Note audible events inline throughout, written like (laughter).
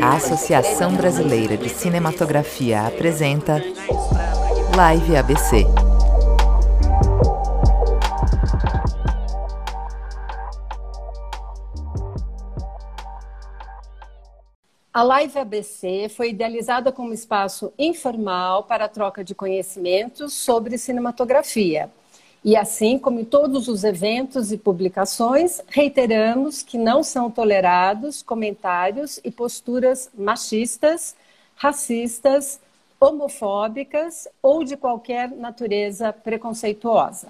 A Associação Brasileira de Cinematografia apresenta Live ABC. A Live ABC foi idealizada como espaço informal para a troca de conhecimentos sobre cinematografia. E assim como em todos os eventos e publicações, reiteramos que não são tolerados comentários e posturas machistas, racistas, homofóbicas ou de qualquer natureza preconceituosa.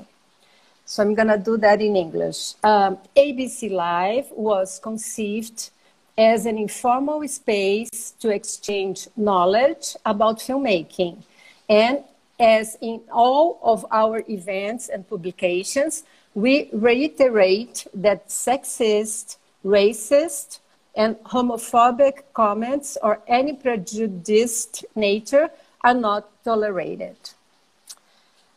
So I'm going to do that in English. Um, ABC Live was conceived as an informal space to exchange knowledge about filmmaking. And as in all of our events and publications, we reiterate that sexist, racist, and homophobic comments or any prejudiced nature are not tolerated.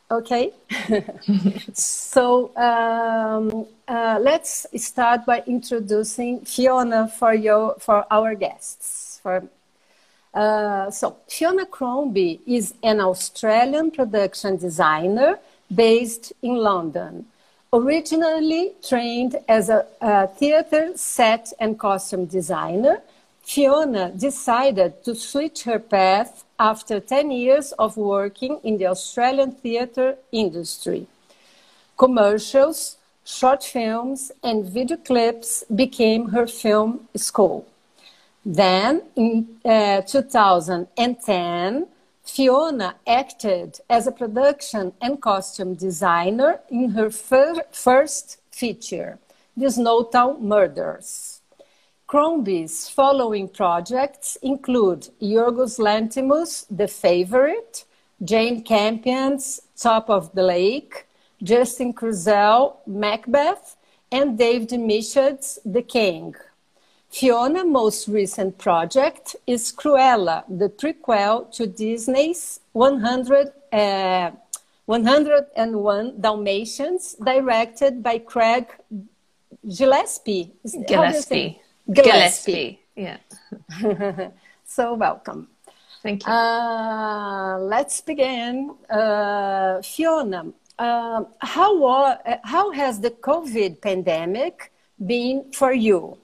Okay, (laughs) so um, uh, let's start by introducing Fiona for your for our guests. For uh, so Fiona Crombie is an Australian production designer based in London. Originally trained as a, a theater set and costume designer, Fiona decided to switch her path after 10 years of working in the Australian theatre industry. Commercials, short films, and video clips became her film school. Then, in uh, 2010, Fiona acted as a production and costume designer in her fir first feature, The Snowtown Murders. Crombie's following projects include Yorgos Lanthimos' The Favorite, Jane Campion's Top of the Lake, Justin Kurzel, Macbeth, and David Michôd's The King. Fiona's most recent project is Cruella, the prequel to Disney's 100, uh, 101 Dalmatians, directed by Craig Gillespie. Gillespie. Gillespie. Yeah. (laughs) so welcome. Thank you. Uh, let's begin. Uh, Fiona, uh, how, uh, how has the COVID pandemic been for you?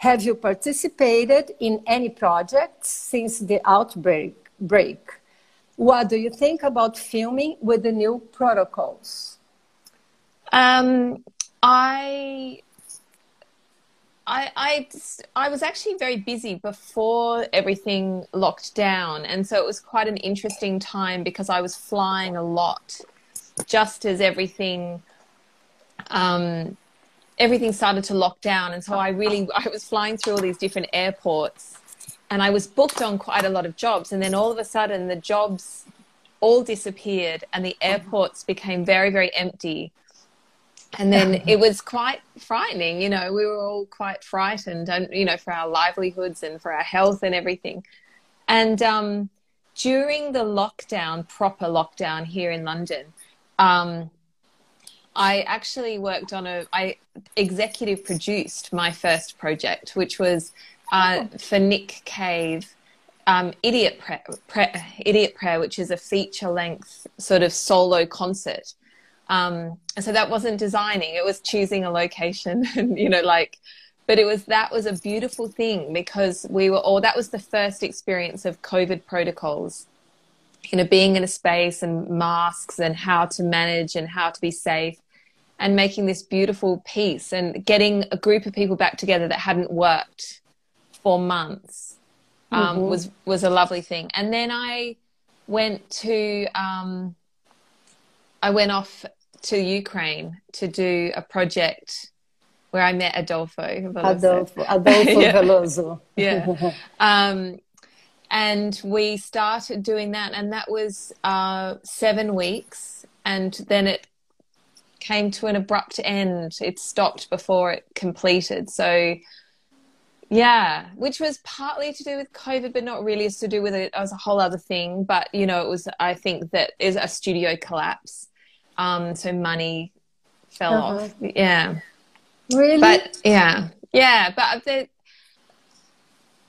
Have you participated in any projects since the outbreak? Break? What do you think about filming with the new protocols? Um, I I, I, I was actually very busy before everything locked down. And so it was quite an interesting time because I was flying a lot just as everything, um, everything started to lock down. And so I really, (laughs) I was flying through all these different airports and I was booked on quite a lot of jobs. And then all of a sudden the jobs all disappeared and the airports became very, very empty and then (laughs) it was quite frightening you know we were all quite frightened and you know for our livelihoods and for our health and everything and um, during the lockdown proper lockdown here in london um, i actually worked on a i executive produced my first project which was uh, oh. for nick cave um, idiot prayer, prayer, idiot prayer which is a feature length sort of solo concert um, and so that wasn't designing; it was choosing a location, (laughs) and you know, like. But it was that was a beautiful thing because we were all that was the first experience of COVID protocols. You know, being in a space and masks and how to manage and how to be safe and making this beautiful piece and getting a group of people back together that hadn't worked for months um, mm-hmm. was was a lovely thing. And then I went to um, I went off to Ukraine to do a project where I met Adolpho. Adolpho, (laughs) Adolpho yeah. Veloso. yeah. (laughs) Um, and we started doing that, and that was uh, seven weeks, and then it came to an abrupt end. It stopped before it completed. So, yeah, which was partly to do with COVID, but not really. It's to do with it. It was a whole other thing. But you know, it was. I think that is a studio collapse um, so money fell uh-huh. off. Yeah. Really? But yeah, yeah. But the,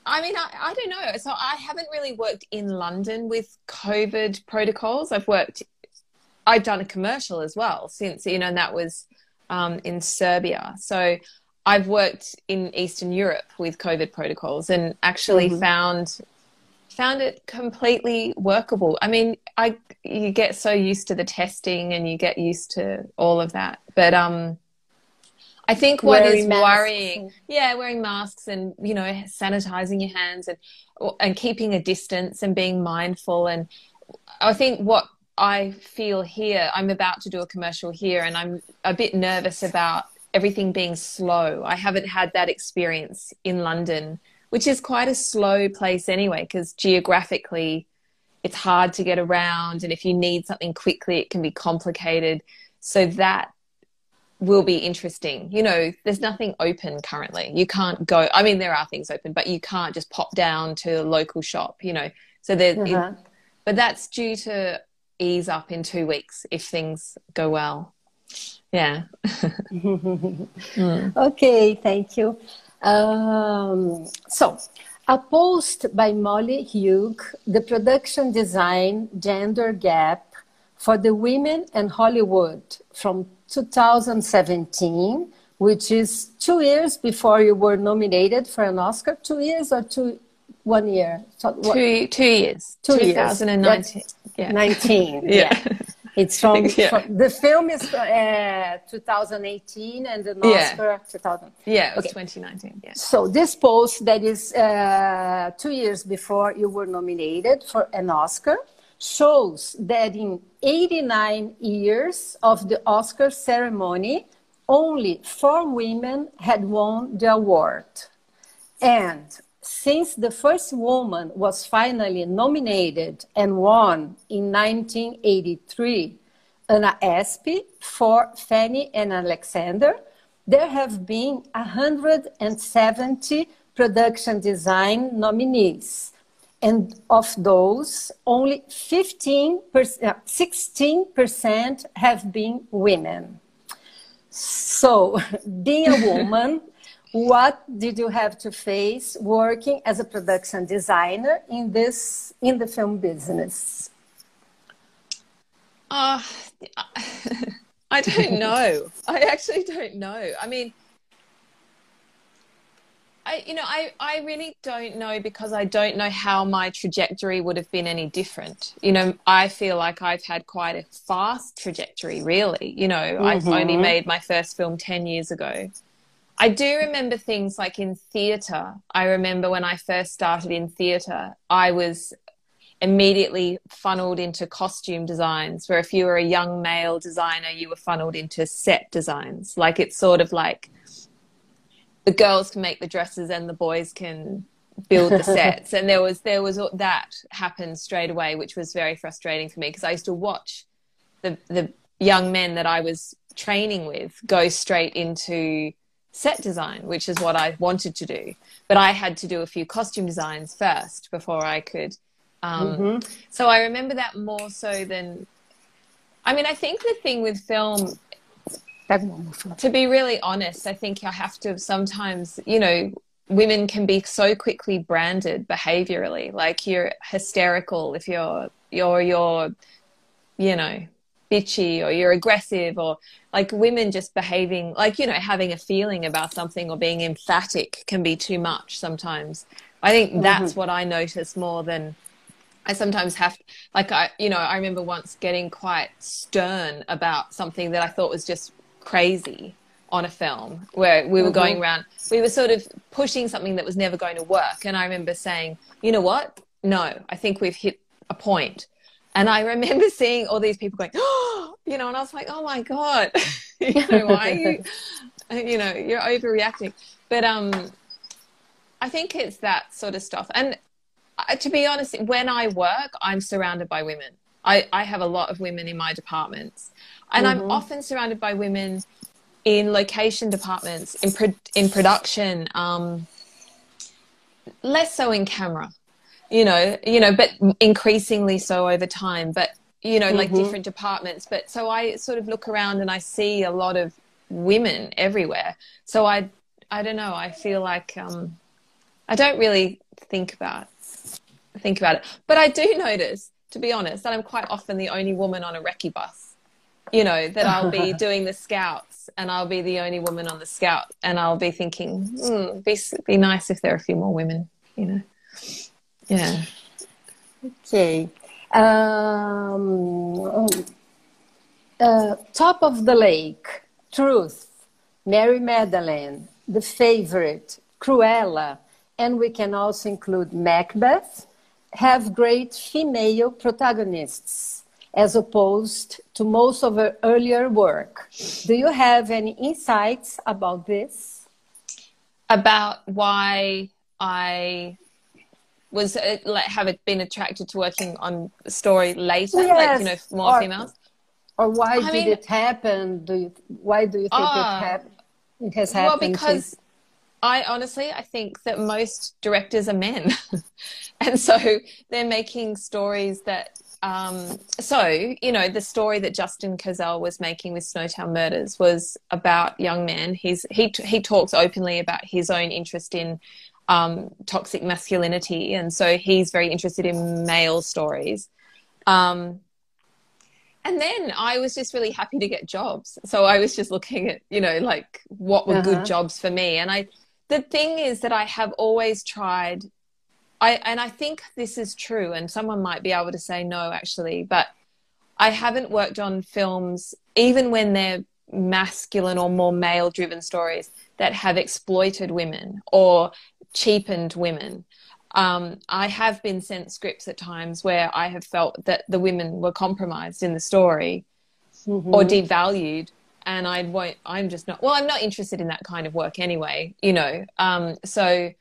I mean, I, I don't know. So I haven't really worked in London with COVID protocols. I've worked, I've done a commercial as well since, you know, and that was um, in Serbia. So I've worked in Eastern Europe with COVID protocols and actually mm-hmm. found found it completely workable. I mean, I you get so used to the testing and you get used to all of that, but um, I think what is is worrying, yeah, wearing masks and you know sanitizing your hands and and keeping a distance and being mindful. And I think what I feel here, I'm about to do a commercial here, and I'm a bit nervous about everything being slow. I haven't had that experience in London, which is quite a slow place anyway, because geographically it's hard to get around. And if you need something quickly, it can be complicated. So that will be interesting. You know, there's nothing open currently. You can't go. I mean, there are things open, but you can't just pop down to a local shop. You know, so there. Uh-huh. but that's due to ease up in two weeks if things go well. Yeah. (laughs) mm. Okay, thank you. Um, so, a post by Molly Hugh, the production design gender gap for the women in Hollywood from 2017, which is two years before you were nominated for an Oscar. Two years or two, one year? So, two, two years. Two 2019. Years. Yeah. 19. (laughs) yeah. yeah. It's (laughs) from, yeah. from, the film is uh, 2018 and the Oscar yeah. 2000. Yeah, it was okay. 2019. Yeah. So this post that is uh, two years before you were nominated for an Oscar shows that in 89 years of the Oscar ceremony, only four women had won the award. And since the first woman was finally nominated and won in 1983, Anna Asp for Fanny and Alexander, there have been 170 production design nominees and of those, only 15 16% have been women. So, (laughs) being a woman, (laughs) what did you have to face working as a production designer in this in the film business? Uh, (laughs) I don't know. I actually don't know. I mean, I, you know, I, I really don't know because I don't know how my trajectory would have been any different. You know, I feel like I've had quite a fast trajectory, really. You know, mm-hmm. I've only made my first film 10 years ago. I do remember things like in theatre. I remember when I first started in theatre, I was immediately funneled into costume designs, where if you were a young male designer, you were funneled into set designs. Like it's sort of like, the girls can make the dresses and the boys can build the (laughs) sets and there was there was that happened straight away which was very frustrating for me because i used to watch the the young men that i was training with go straight into set design which is what i wanted to do but i had to do a few costume designs first before i could um, mm-hmm. so i remember that more so than i mean i think the thing with film to be really honest, I think I have to sometimes, you know, women can be so quickly branded behaviorally. Like you're hysterical if you're you're you're, you know, bitchy or you're aggressive or like women just behaving like you know having a feeling about something or being emphatic can be too much sometimes i think mm-hmm. that's mm-hmm. what i notice more than i sometimes have like i you know i remember once getting quite stern about something that i thought was just crazy on a film where we were mm-hmm. going around we were sort of pushing something that was never going to work. And i remember saying you know what? No i think we've hit a point. And i remember (laughs) seeing all these people going oh you know and i was like oh my god. (laughs) You know why you (laughs) you know you're overreacting. But um i think it's that sort of stuff. And uh, to be honest when i work i'm surrounded by women. I, I have a lot of women in my departments and mm-hmm. I'm often surrounded by women in location departments, in pro- in production, um, less so in camera, you know, you know, but increasingly so over time. But you know, like mm-hmm. different departments. But so I sort of look around and I see a lot of women everywhere. So I, I don't know. I feel like um, I don't really think about think about it, but I do (laughs) notice, to be honest, that I'm quite often the only woman on a recce bus. You know that I'll be (laughs) doing the scouts and I'll be the only woman on the scout, and I'll be thinking, mm, be be nice if there are a few more women. You know, yeah. Okay. Um, uh, top of the lake, Truth, Mary Magdalene, The Favorite, Cruella, and we can also include Macbeth, have great female protagonists as opposed to most of her earlier work. Do you have any insights about this? About why I was uh, like have been attracted to working on the story later, yes. like you know more or, females, or why I did mean, it happen? Do you why do you think it ah. happened? It has happened. Well, because I honestly I think that most directors are men, (laughs) and so they're making stories that. Um, so you know the story that Justin Kurzel was making with Snowtown Murders was about young men. He's he he talks openly about his own interest in um, toxic masculinity, and so he's very interested in male stories. Um, and then I was just really happy to get jobs. So I was just looking at, you know, like what were uh-huh. good jobs for me. And I, the thing is that I have always tried, I, and I think this is true, and someone might be able to say no, actually, but I haven't worked on films, even when they're masculine or more male driven stories that have exploited women or cheapened women. Um, I have been sent scripts at times where I have felt that the women were compromised in the story mm-hmm. or devalued, and I won't. I'm just not. Well, I'm not interested in that kind of work anyway. You know. Um, so,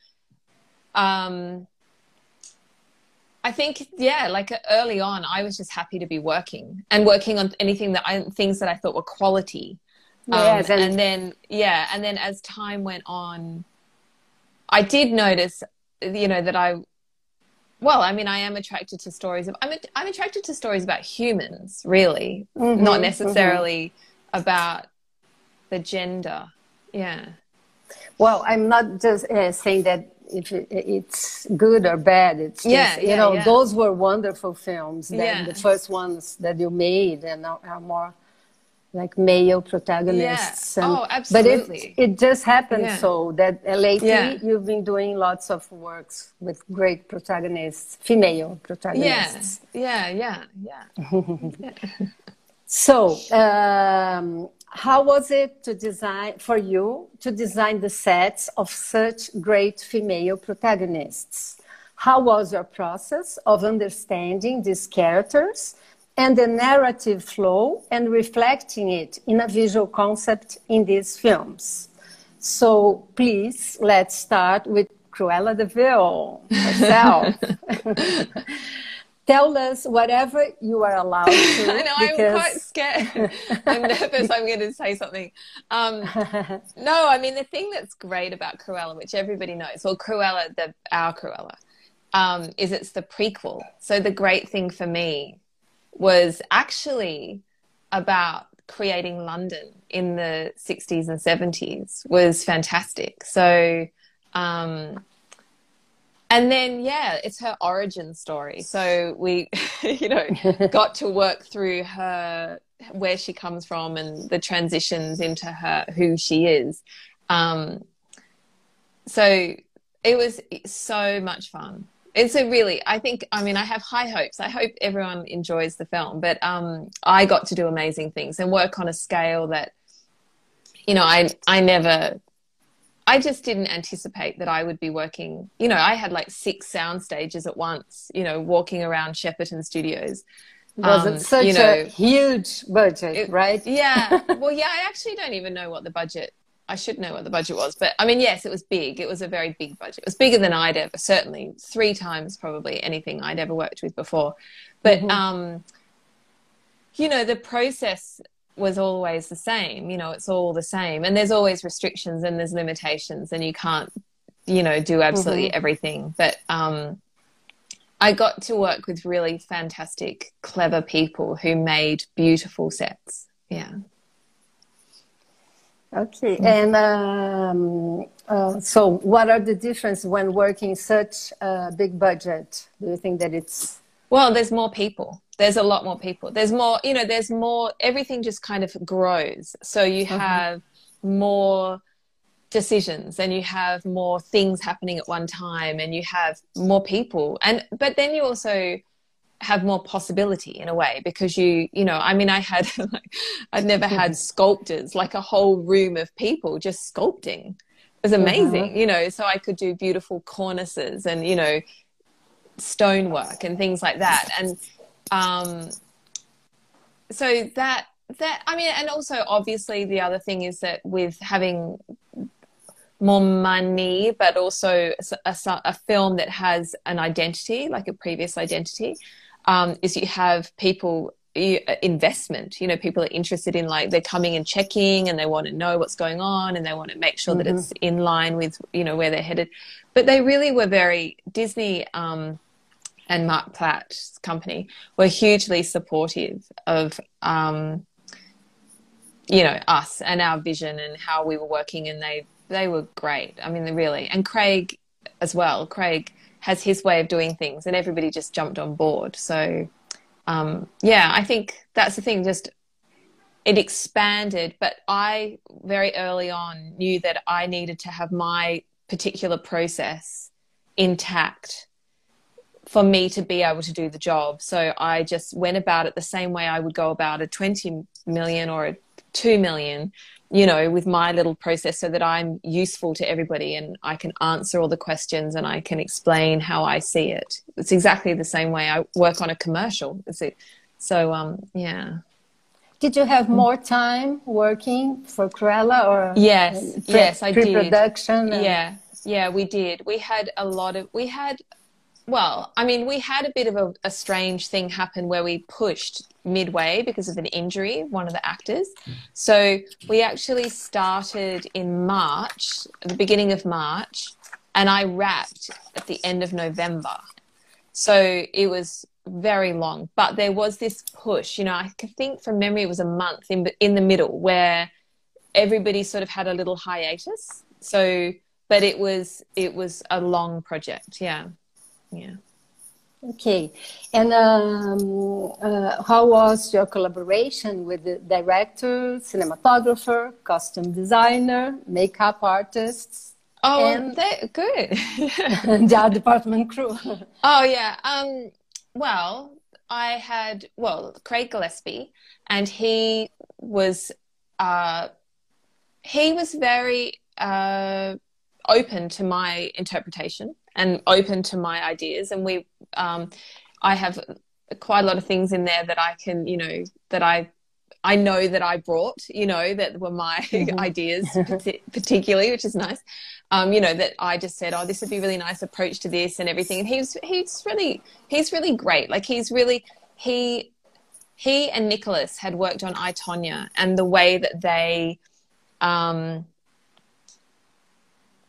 um, I think yeah, like early on, I was just happy to be working and working on anything that I things that I thought were quality. Yes, um, and then yeah, and then as time went on, I did notice, you know, that I, well, I mean, I am attracted to stories of, I'm, I'm attracted to stories about humans, really, mm-hmm, not necessarily mm-hmm. about the gender. Yeah. Well, I'm not just uh, saying that if it, it's good or bad. It's just, yeah, you know, yeah. those were wonderful films. yeah. the first ones that you made and are more like male protagonists. Yeah. And, oh, absolutely. But it, it just happened yeah. so that lately yeah. you've been doing lots of works with great protagonists, female protagonists. Yeah, yeah, yeah, yeah. (laughs) so, um, how was it to design for you to design the sets of such great female protagonists? How was your process of understanding these characters? and the narrative flow and reflecting it in a visual concept in these films. So please, let's start with Cruella de Vil herself. (laughs) (laughs) Tell us whatever you are allowed (laughs) to. I know, because... I'm quite scared. I'm nervous I'm going to say something. Um, (laughs) no, I mean, the thing that's great about Cruella, which everybody knows, well, Cruella, the, our Cruella, um, is it's the prequel. So the great thing for me was actually about creating London in the 60s and 70s was fantastic. So, um, and then, yeah, it's her origin story. So we, (laughs) you know, got to work through her, where she comes from and the transitions into her, who she is. Um, so it was so much fun it's a really i think i mean i have high hopes i hope everyone enjoys the film but um, i got to do amazing things and work on a scale that you know i i never i just didn't anticipate that i would be working you know i had like six sound stages at once you know walking around shepperton studios was um, it such you know, a huge budget it, right yeah (laughs) well yeah i actually don't even know what the budget I should know what the budget was, but I mean, yes, it was big. It was a very big budget. It was bigger than I'd ever, certainly three times probably anything I'd ever worked with before. But, mm-hmm. um, you know, the process was always the same. You know, it's all the same. And there's always restrictions and there's limitations and you can't, you know, do absolutely mm-hmm. everything. But, um, I got to work with really fantastic, clever people who made beautiful sets. Yeah. Okay, and um, uh, so what are the difference when working such a big budget? Do you think that it's well? There's more people. There's a lot more people. There's more. You know, there's more. Everything just kind of grows. So you uh-huh. have more decisions and you have more things happening at one time and you have more people and but then you also have more possibility in a way because you you know i mean i had (laughs) like, i'd never had sculptors like a whole room of people just sculpting it was amazing mm-hmm. you know so i could do beautiful cornices and you know stonework and things like that. And um so that that i mean and also obviously the other thing is that with having more money, but also a, a, film that has an identity, like a previous identity, um, is you have people investment. You know, people are interested in like they're coming and checking, and they want to know what's going on, and they want to make sure mm-hmm. that it's in line with you know where they're headed. But they really were very Disney. Um, and Mark Platt's company were hugely supportive of um, you know us and our vision and how we were working and they they were great. I mean, they really, and Craig as well. Craig has his way of doing things, and everybody just jumped on board. So, um, yeah, I think that's the thing. Just it expanded, but I very early on knew that I needed to have my particular process intact for me to be able to do the job. So I just went about it the same way I would go about a 20 million or a 2 million you know, with my little process so that I'm useful to everybody and I can answer all the questions and I can explain how I see it. It's exactly the same way I work on a commercial. Is it? So, um, yeah. Did you have more time working for Cruella or? Yes, pre- yes, I did. Pre-production? Yeah, yeah, we did. We had a lot of, we had well, I mean, we had a bit of a, a, strange thing happen where we pushed midway because of an injury, one of the actors. So we actually started in March, the beginning of March, and I wrapped at the end of November. So it was very long, but there was this push. You know, I can think from memory it was a month in in the middle where everybody sort of had a little hiatus. So, but it was it was a long project. Yeah. Yeah. Okay. And um, uh, how was your collaboration with the director, cinematographer, costume designer, makeup artists? Oh, and good. (laughs) (laughs) the art department crew. (laughs) oh, yeah. Um, well, I had, well, Craig Gillespie, and he was, uh, he was very uh, open to my interpretation and open to my ideas. And we, um, I have quite a lot of things in there that I can, you know, that I I know that I brought, you know, that were my (laughs) mm-hmm. ideas (laughs) particularly, which is nice. Um, you know, that I just said, oh, this would be a really nice approach to this and everything. And he's he's really he's really great. Like he's really he he and Nicholas had worked on I Tonya and the way that they um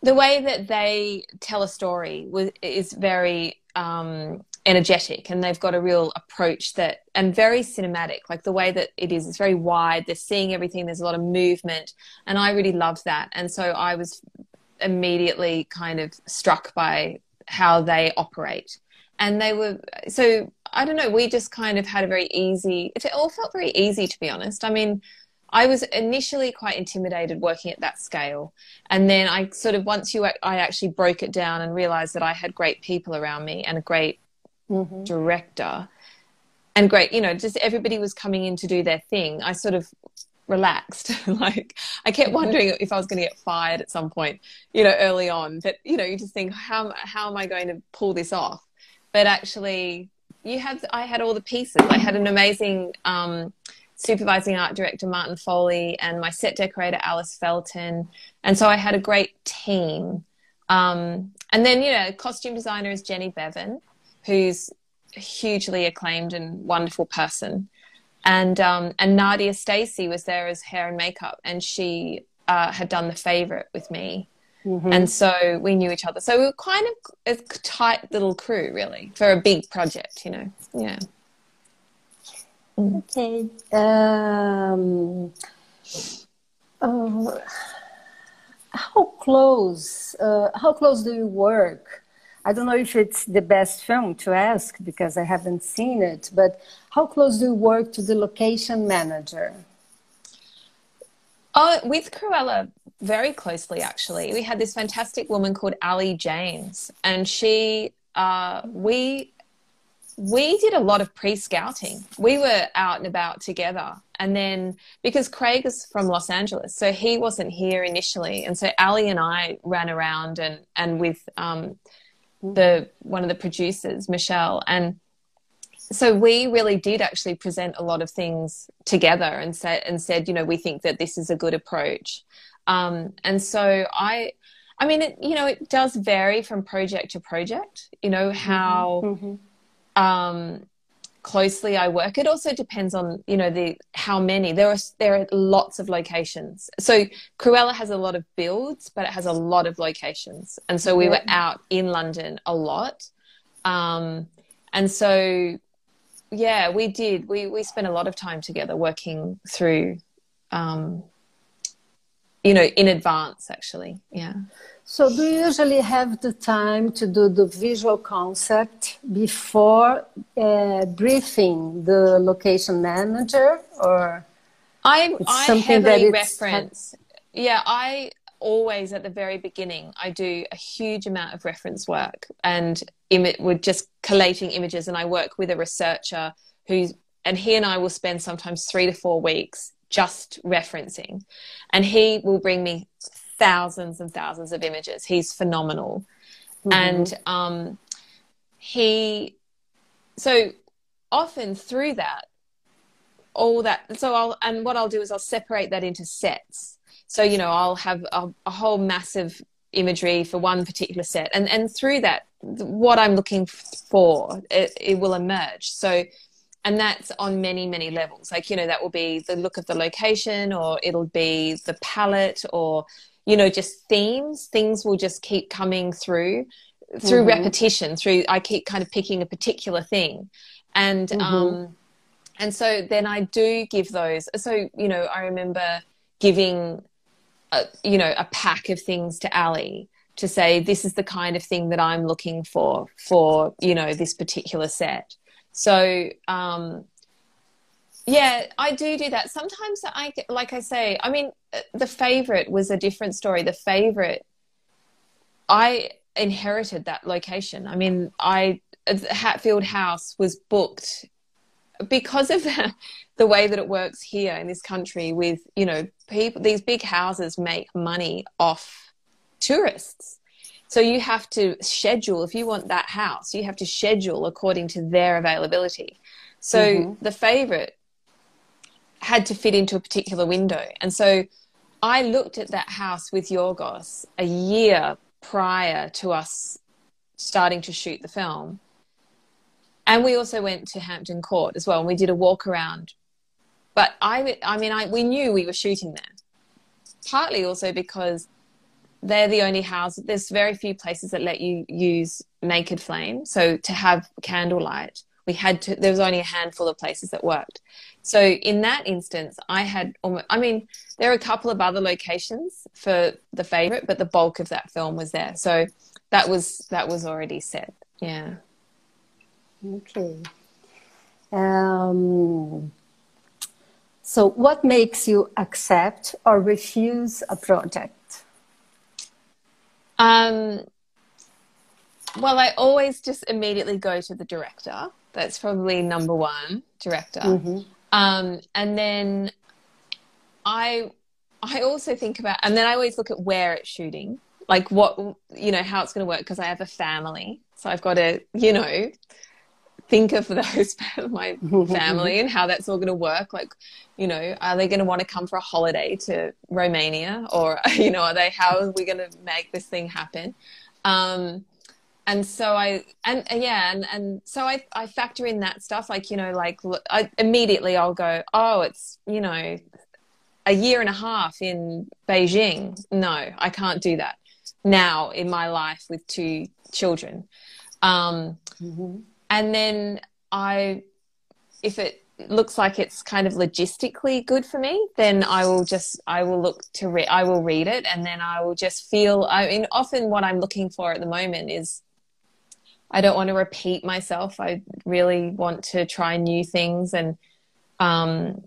the way that they tell a story was, is very um, energetic and they've got a real approach that and very cinematic like the way that it is it's very wide they're seeing everything there's a lot of movement and i really loved that and so i was immediately kind of struck by how they operate. And they were so i don't know we just kind of had a very easy it all felt very easy to be honest. I mean I was initially quite intimidated working at that scale. And then I sort of, once you, I actually broke it down and realized that I had great people around me and a great mm-hmm. director and great, you know, just everybody was coming in to do their thing. I sort of relaxed. (laughs) like I kept wondering if I was going to get fired at some point, you know, early on. But you know, you just think, how how am I going to pull this off? But actually, you have. I had all the pieces. I had an amazing um, supervising art director Martin Foley and my set decorator Alice Felton. And so I had a great team. Um, and then, you know, costume designer is Jenny Beavan, who's a hugely acclaimed and wonderful person. And um, and Nadia Stacey was there as hair and makeup, and she uh, had done the favorite with me. Mm-hmm. And so we knew each other. So we were kind of a tight little crew, really, for a big project, you know. Yeah. Okay. Um, uh, how close? Uh, how close do you work? I don't know if it's the best film to ask because I haven't seen it, but how close do you work to the location manager? Oh, with Cruella, very closely actually. We had this fantastic woman called Ali James, and she, uh, we we did a lot of pre-scouting. We were out and about together. And then because Craig is from Los Angeles, so he wasn't here initially. And so Ali and I ran around and, and with um, the one of the producers, Michelle, and so we really did actually present a lot of things together and said and said, you know, we think that this is a good approach. Um, and so I I mean, it, you know, it does vary from project to project. You know how mm-hmm um, closely I work. It also depends on you know the how many. There are there are lots of locations. So Cruella has a lot of builds, but it has a lot of locations, and so we were out in London a lot, um, and so yeah, we did. We we spent a lot of time together working through. Um, you know, in advance, actually, yeah. So, do you usually have the time to do the visual concept before uh, briefing the location manager, or I I heavily reference? yeah, I always at the very beginning I do a huge amount of reference work and Im- with just collating images, and I work with a researcher who's and he and I will spend sometimes three to four weeks just referencing, and he will bring me thousands and thousands of images. He's phenomenal. Mm-hmm. And um, he, so often through that, all that, so I'll, and what I'll do is I'll separate that into sets. So, you know, I'll have a, a whole massive imagery for one particular set. And, and through that, what I'm looking for, it, it will emerge. So, and that's on many many levels like you know that will be the look of the location or it'll be the palette or you know just themes things will just keep coming through through mm-hmm. repetition through i keep kind of picking a particular thing and mm-hmm. um and so then i do give those so you know i remember giving a, you know a pack of things to ali to say this is the kind of thing that i'm looking for for you know this particular set so um yeah, I do do that. Sometimes I, like I say, I mean, the favorite was a different story. The favorite, I inherited that location. I mean, I Hatfield House was booked because of (laughs) the, the way that it works here in this country. With you know, people, these big houses make money off tourists. So you have to schedule if you want that house. You have to schedule according to their availability. So mm-hmm. the favorite had to fit into a particular window. And so I looked at that house with Yorgos a year prior to us starting to shoot the film. And we also went to Hampton Court as well, and we did a walk around. But I, I mean, I, we knew we were shooting there. Partly also because they're the only house. There's very few places that let you use naked flame. So to have candlelight, we had to. There was only a handful of places that worked. So in that instance, I had, almost, I mean, there are a couple of other locations for the favorite, but the bulk of that film was there. So that was that was already set. Yeah. Okay. Um, so, what makes you accept or refuse a project? Um, well, I always just immediately go to the director. That's probably number one director. Mm-hmm. Um, and then I I also think about, and then I always look at where it's shooting, like what you know how it's going to work because I have a family, so I've got to you know think of (laughs) those (laughs) my family and how that's all going to work. Like, you know, are they going to want to come for a holiday to Romania, or (laughs) you know, are they how are we going to make this thing happen? Um, and so I and, and yeah and, and so I, I factor in that stuff like you know like I immediately I'll go oh it's you know a year and a half in Beijing no I can't do that now in my life with two children. Um, mm-hmm. And then I, if it looks like it's kind of logistically good for me, then I will just I will look to read I will read it and then I will just feel I mean often what I'm looking for at the moment is I don't want to repeat myself. I really want to try new things and um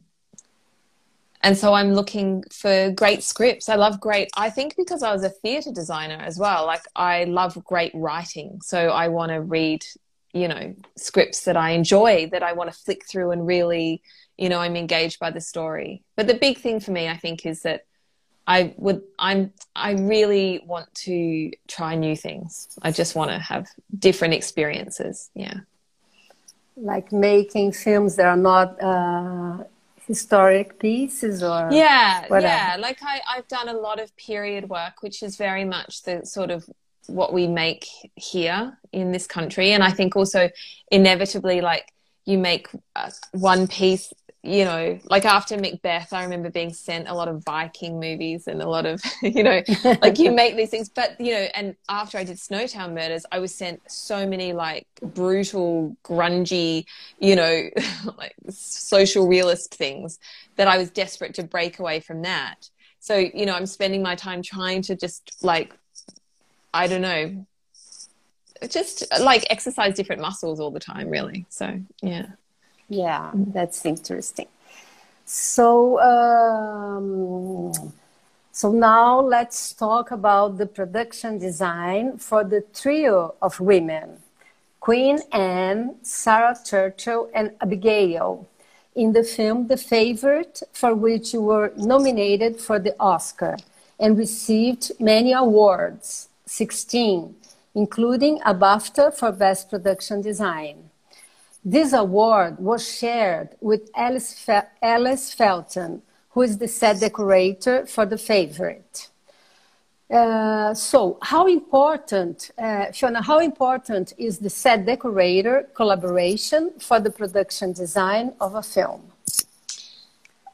and so I'm looking for great scripts. I love great I think because I was a theater designer as well, like I love great writing. So I want to read you know scripts that I enjoy that I want to flick through and really you know I'm engaged by the story. But the big thing for me I think is that I would I'm I really want to try new things. I just want to have different experiences. Yeah. Like making films that are not uh, historic pieces or yeah whatever. yeah like I, i've done a lot of period work which is very much the sort of what we make here in this country and i think also inevitably like you make uh, one piece you know like after macbeth i remember being sent a lot of viking movies and a lot of (laughs) you know like you (laughs) make these things but you know and after i did snowtown murders i was sent so many like brutal grungy you know (laughs) like social realist things that i was desperate to break away from that so you know i'm spending my time trying to just like I don't know, just like exercise different muscles all the time, really. So, yeah. Yeah, that's interesting. So, um, so now let's talk about the production design for the trio of women Queen Anne, Sarah Churchill, and Abigail in the film The Favorite, for which you were nominated for the Oscar and received many awards. 16, including a BAFTA for Best Production Design. This award was shared with Alice, Fe- Alice Felton, who is the set decorator for The Favorite. Uh, so, how important, uh, Fiona, how important is the set decorator collaboration for the production design of a film?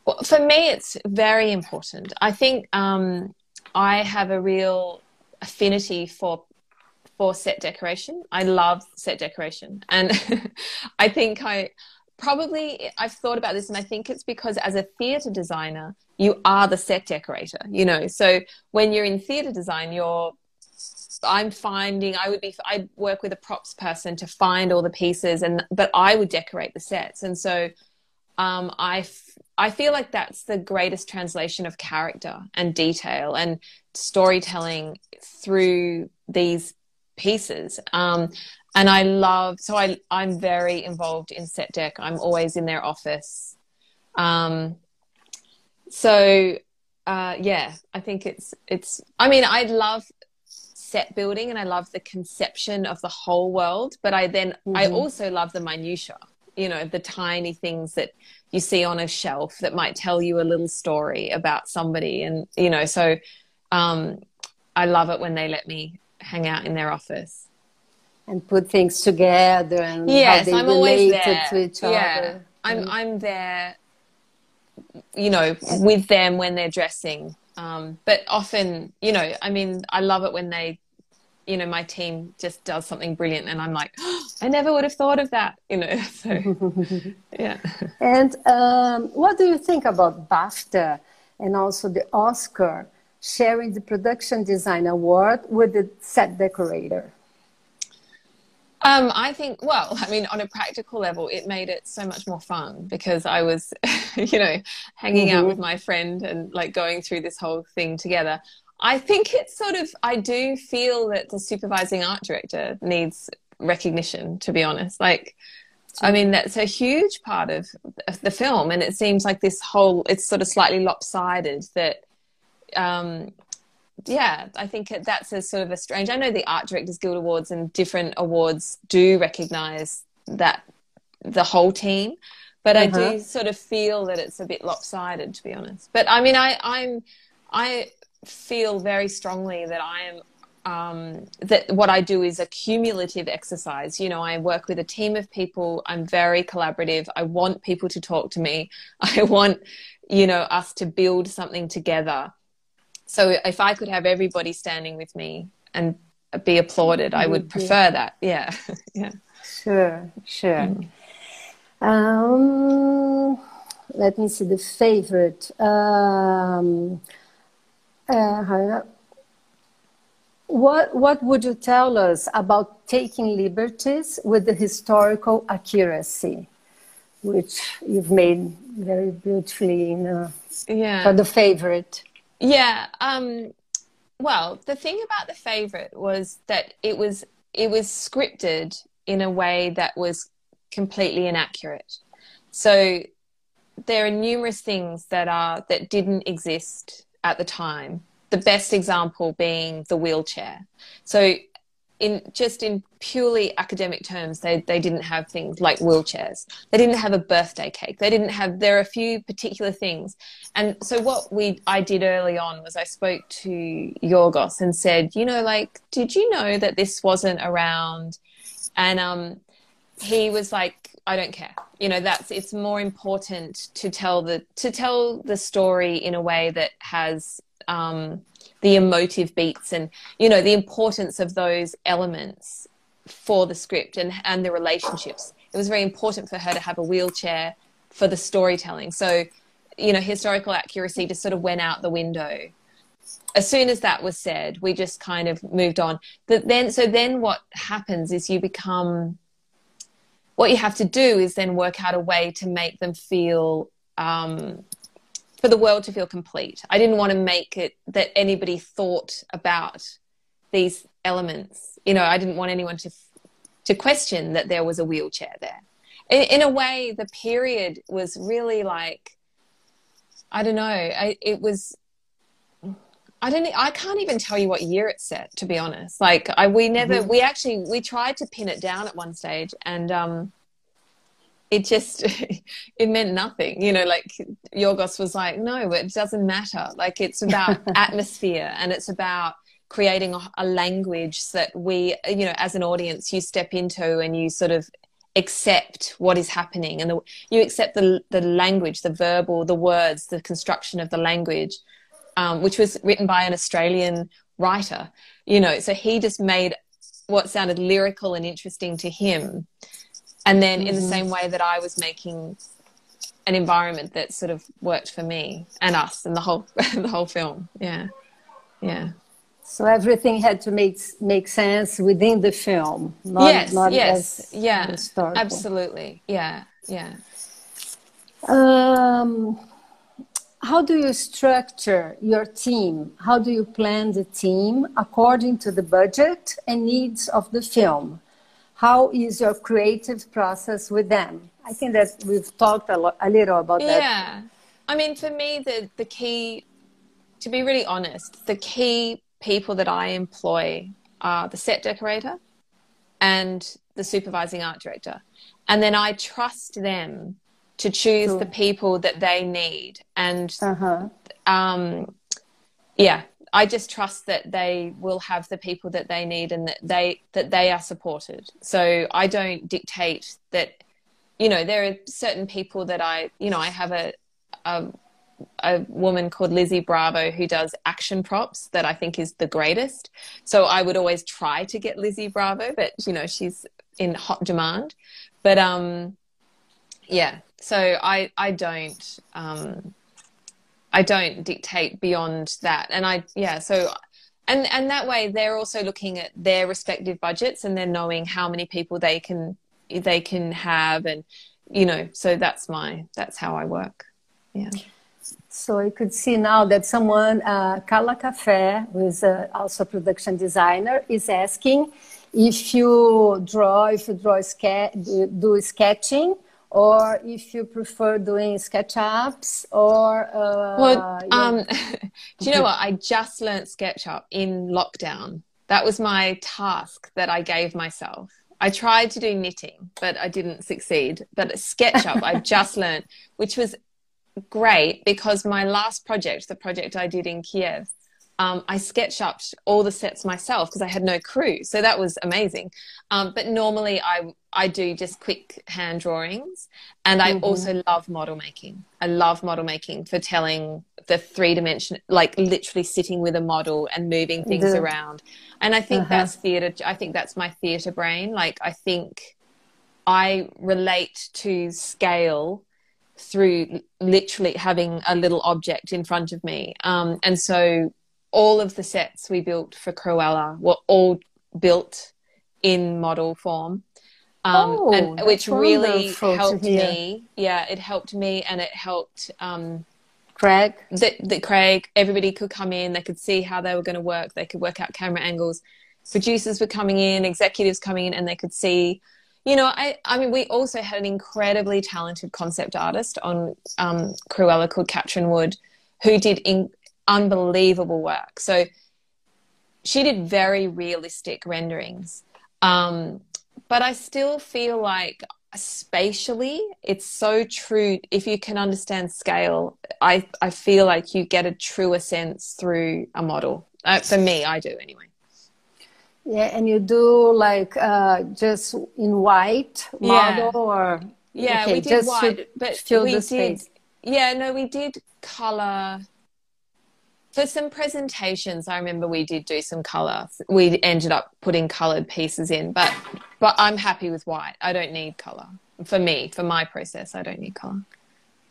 Well, for me, it's very important. I think um, I have a real affinity for for set decoration. I love set decoration, and (laughs) I think I probably I've thought about this, and I think it's because as a theatre designer, you are the set decorator. You know, so when you're in theatre design, you're I'm finding I would be I work with a props person to find all the pieces, and but I would decorate the sets, and so um, I I feel like that's the greatest translation of character and detail and storytelling through these pieces. Um, and I love, so I, I'm very involved in set deck. I'm always in their office. Um, so, uh, yeah, I think it's, it's, I mean, I love set building and I love the conception of the whole world, but I then, mm-hmm. I also love the minutia, you know, the tiny things that you see on a shelf that might tell you a little story about somebody and you know so um, i love it when they let me hang out in their office. And put things together and yes how they i'm always there. to each yeah. other. I'm mm. i'm there you know with them when they're dressing. Um, but often you know i mean i love it when they you know my team just does something brilliant and i'm like oh, i never would have thought of that you know (laughs) so (laughs) yeah. And um, what do you think about bafta and also the oscar sharing the production design award with the set decorator um, I think, well, I mean, on a practical level, it made it so much more fun because I was, (laughs) you know, hanging mm-hmm. out with my friend and like going through this whole thing together. I think it's sort of, I do feel that the supervising art director needs recognition, to be honest. Like, I mean, that's a huge part of the film. And it seems like this whole, it's sort of slightly lopsided that, um, yeah, I think that's a sort of a strange. I know the Art Directors Guild Awards and different awards do recognize that the whole team, but uh-huh. I do uh-huh. sort of feel that it's a bit lopsided, to be honest. But I mean, I, I'm, I feel very strongly that I am um, that what I do is a cumulative exercise. You know, I work with a team of people. I'm very collaborative. I want people to talk to me. (laughs) I want, you know, us to build something together. So if I could have everybody standing with me and be applauded, I would prefer that. Yeah, (laughs) yeah. Sure, sure. Mm. Um, let me see the favorite. Um, uh, what what would you tell us about taking liberties with the historical accuracy, which you've made very beautifully in a, yeah. for the favorite? Yeah. Um, well, the thing about the favorite was that it was it was scripted in a way that was completely inaccurate. So there are numerous things that are that didn't exist at the time. The best example being the wheelchair. So in just in purely academic terms, they, they didn't have things like wheelchairs. They didn't have a birthday cake. They didn't have there are a few particular things. And so what we I did early on was I spoke to Yorgos and said, you know, like, did you know that this wasn't around? And um he was like, I don't care. You know, that's it's more important to tell the to tell the story in a way that has um the emotive beats and you know the importance of those elements for the script and and the relationships. It was very important for her to have a wheelchair for the storytelling. So you know historical accuracy just sort of went out the window. As soon as that was said we just kind of moved on. But then so then what happens is you become what you have to do is then work out a way to make them feel um, for the world to feel complete. I didn't want to make it that anybody thought about these elements. You know, I didn't want anyone to to question that there was a wheelchair there. In, in a way, the period was really like I don't know. I, it was. I don't. I can't even tell you what year it's set. To be honest, like I, we never. Mm-hmm. We actually we tried to pin it down at one stage, and um, it just (laughs) it meant nothing you know like yorgos was like no it doesn't matter. Like it's about (laughs) atmosphere and it's about creating a, a, language that we you know as an audience you step into and you sort of accept what is happening and the, you accept the the language the verbal the words the construction of the language um, which was written by an australian writer you know. So he just made what sounded lyrical and interesting to him and then in the mm-hmm. same way that I was making an environment that sort of worked for me and us and the whole (laughs) the whole film. Yeah, yeah. So everything had to make make sense within the film. Not, yes, not yes, yeah, absolutely, yeah, yeah. Um, how do you structure your team? How do you plan the team according to the budget and needs of the film? How is your creative process with them? I think that we've talked a, a little about that. Yeah. I mean, for me, the, the key, to be really honest, the key people that I employ are the set decorator and the supervising art director. And then I trust them to choose cool. the people that they need. And uh-huh. um, yeah, I just trust that they will have the people that they need and that they that they are supported. So I don't dictate that. You know, there are certain people that I, you know, I have a, a a woman called Lizzie Bravo who does action props that I think is the greatest. So I would always try to get Lizzie Bravo, but you know she's in hot demand. But um, yeah. So I I don't um, I don't dictate beyond that. And I, yeah, so, and, and that way they're also looking at their respective budgets and they're knowing how many people they can, they can have. And, you know, so that's my, that's how I work. Yeah. So you could see now that someone, uh, Carla Café, who is uh, also a production designer, is asking if you draw, if you draw, do sketching, or if you prefer doing SketchUps or uh, well um, (laughs) do you know what? I just learned sketchup in lockdown. That was my task that i gave myself. I tried to do knitting but i didn't succeed. But sketchup i just learned which was great because my last project the project i did in kiev um, I up all the sets myself because I had no crew. So that was amazing. Um, but normally I, I do just quick hand drawings. And I mm-hmm. also love model making. I love model making for telling the three dimension, like literally sitting with a model and moving things the... around. And I think uh-huh. that's theatre. I think that's my theatre brain. Like, I think I relate to scale through literally having a little object in front of me. Um, and so all of the sets we built for Cruella were all built in model form. Um, oh, and which really helped me. Yeah, it helped me and it helped um, Craig. That, that Craig, everybody could come in, they could see how they were going to work, they could work out camera angles. Producers were coming in, executives coming in, and they could see. You know, I, I mean, we also had an incredibly talented concept artist on um, Cruella called Katrin Wood, who did in, unbelievable work. So she did very realistic renderings. Um, but I still feel like spatially it's so true if you can understand scale i i feel like you get a truer sense through a model uh, for me i do anyway yeah and you do like uh, just in white model yeah. or yeah okay, we did white but we did space. yeah no we did color for some presentations i remember we did do some color we ended up putting colored pieces in but but i'm happy with white. I don't need color for me for my process i don't need color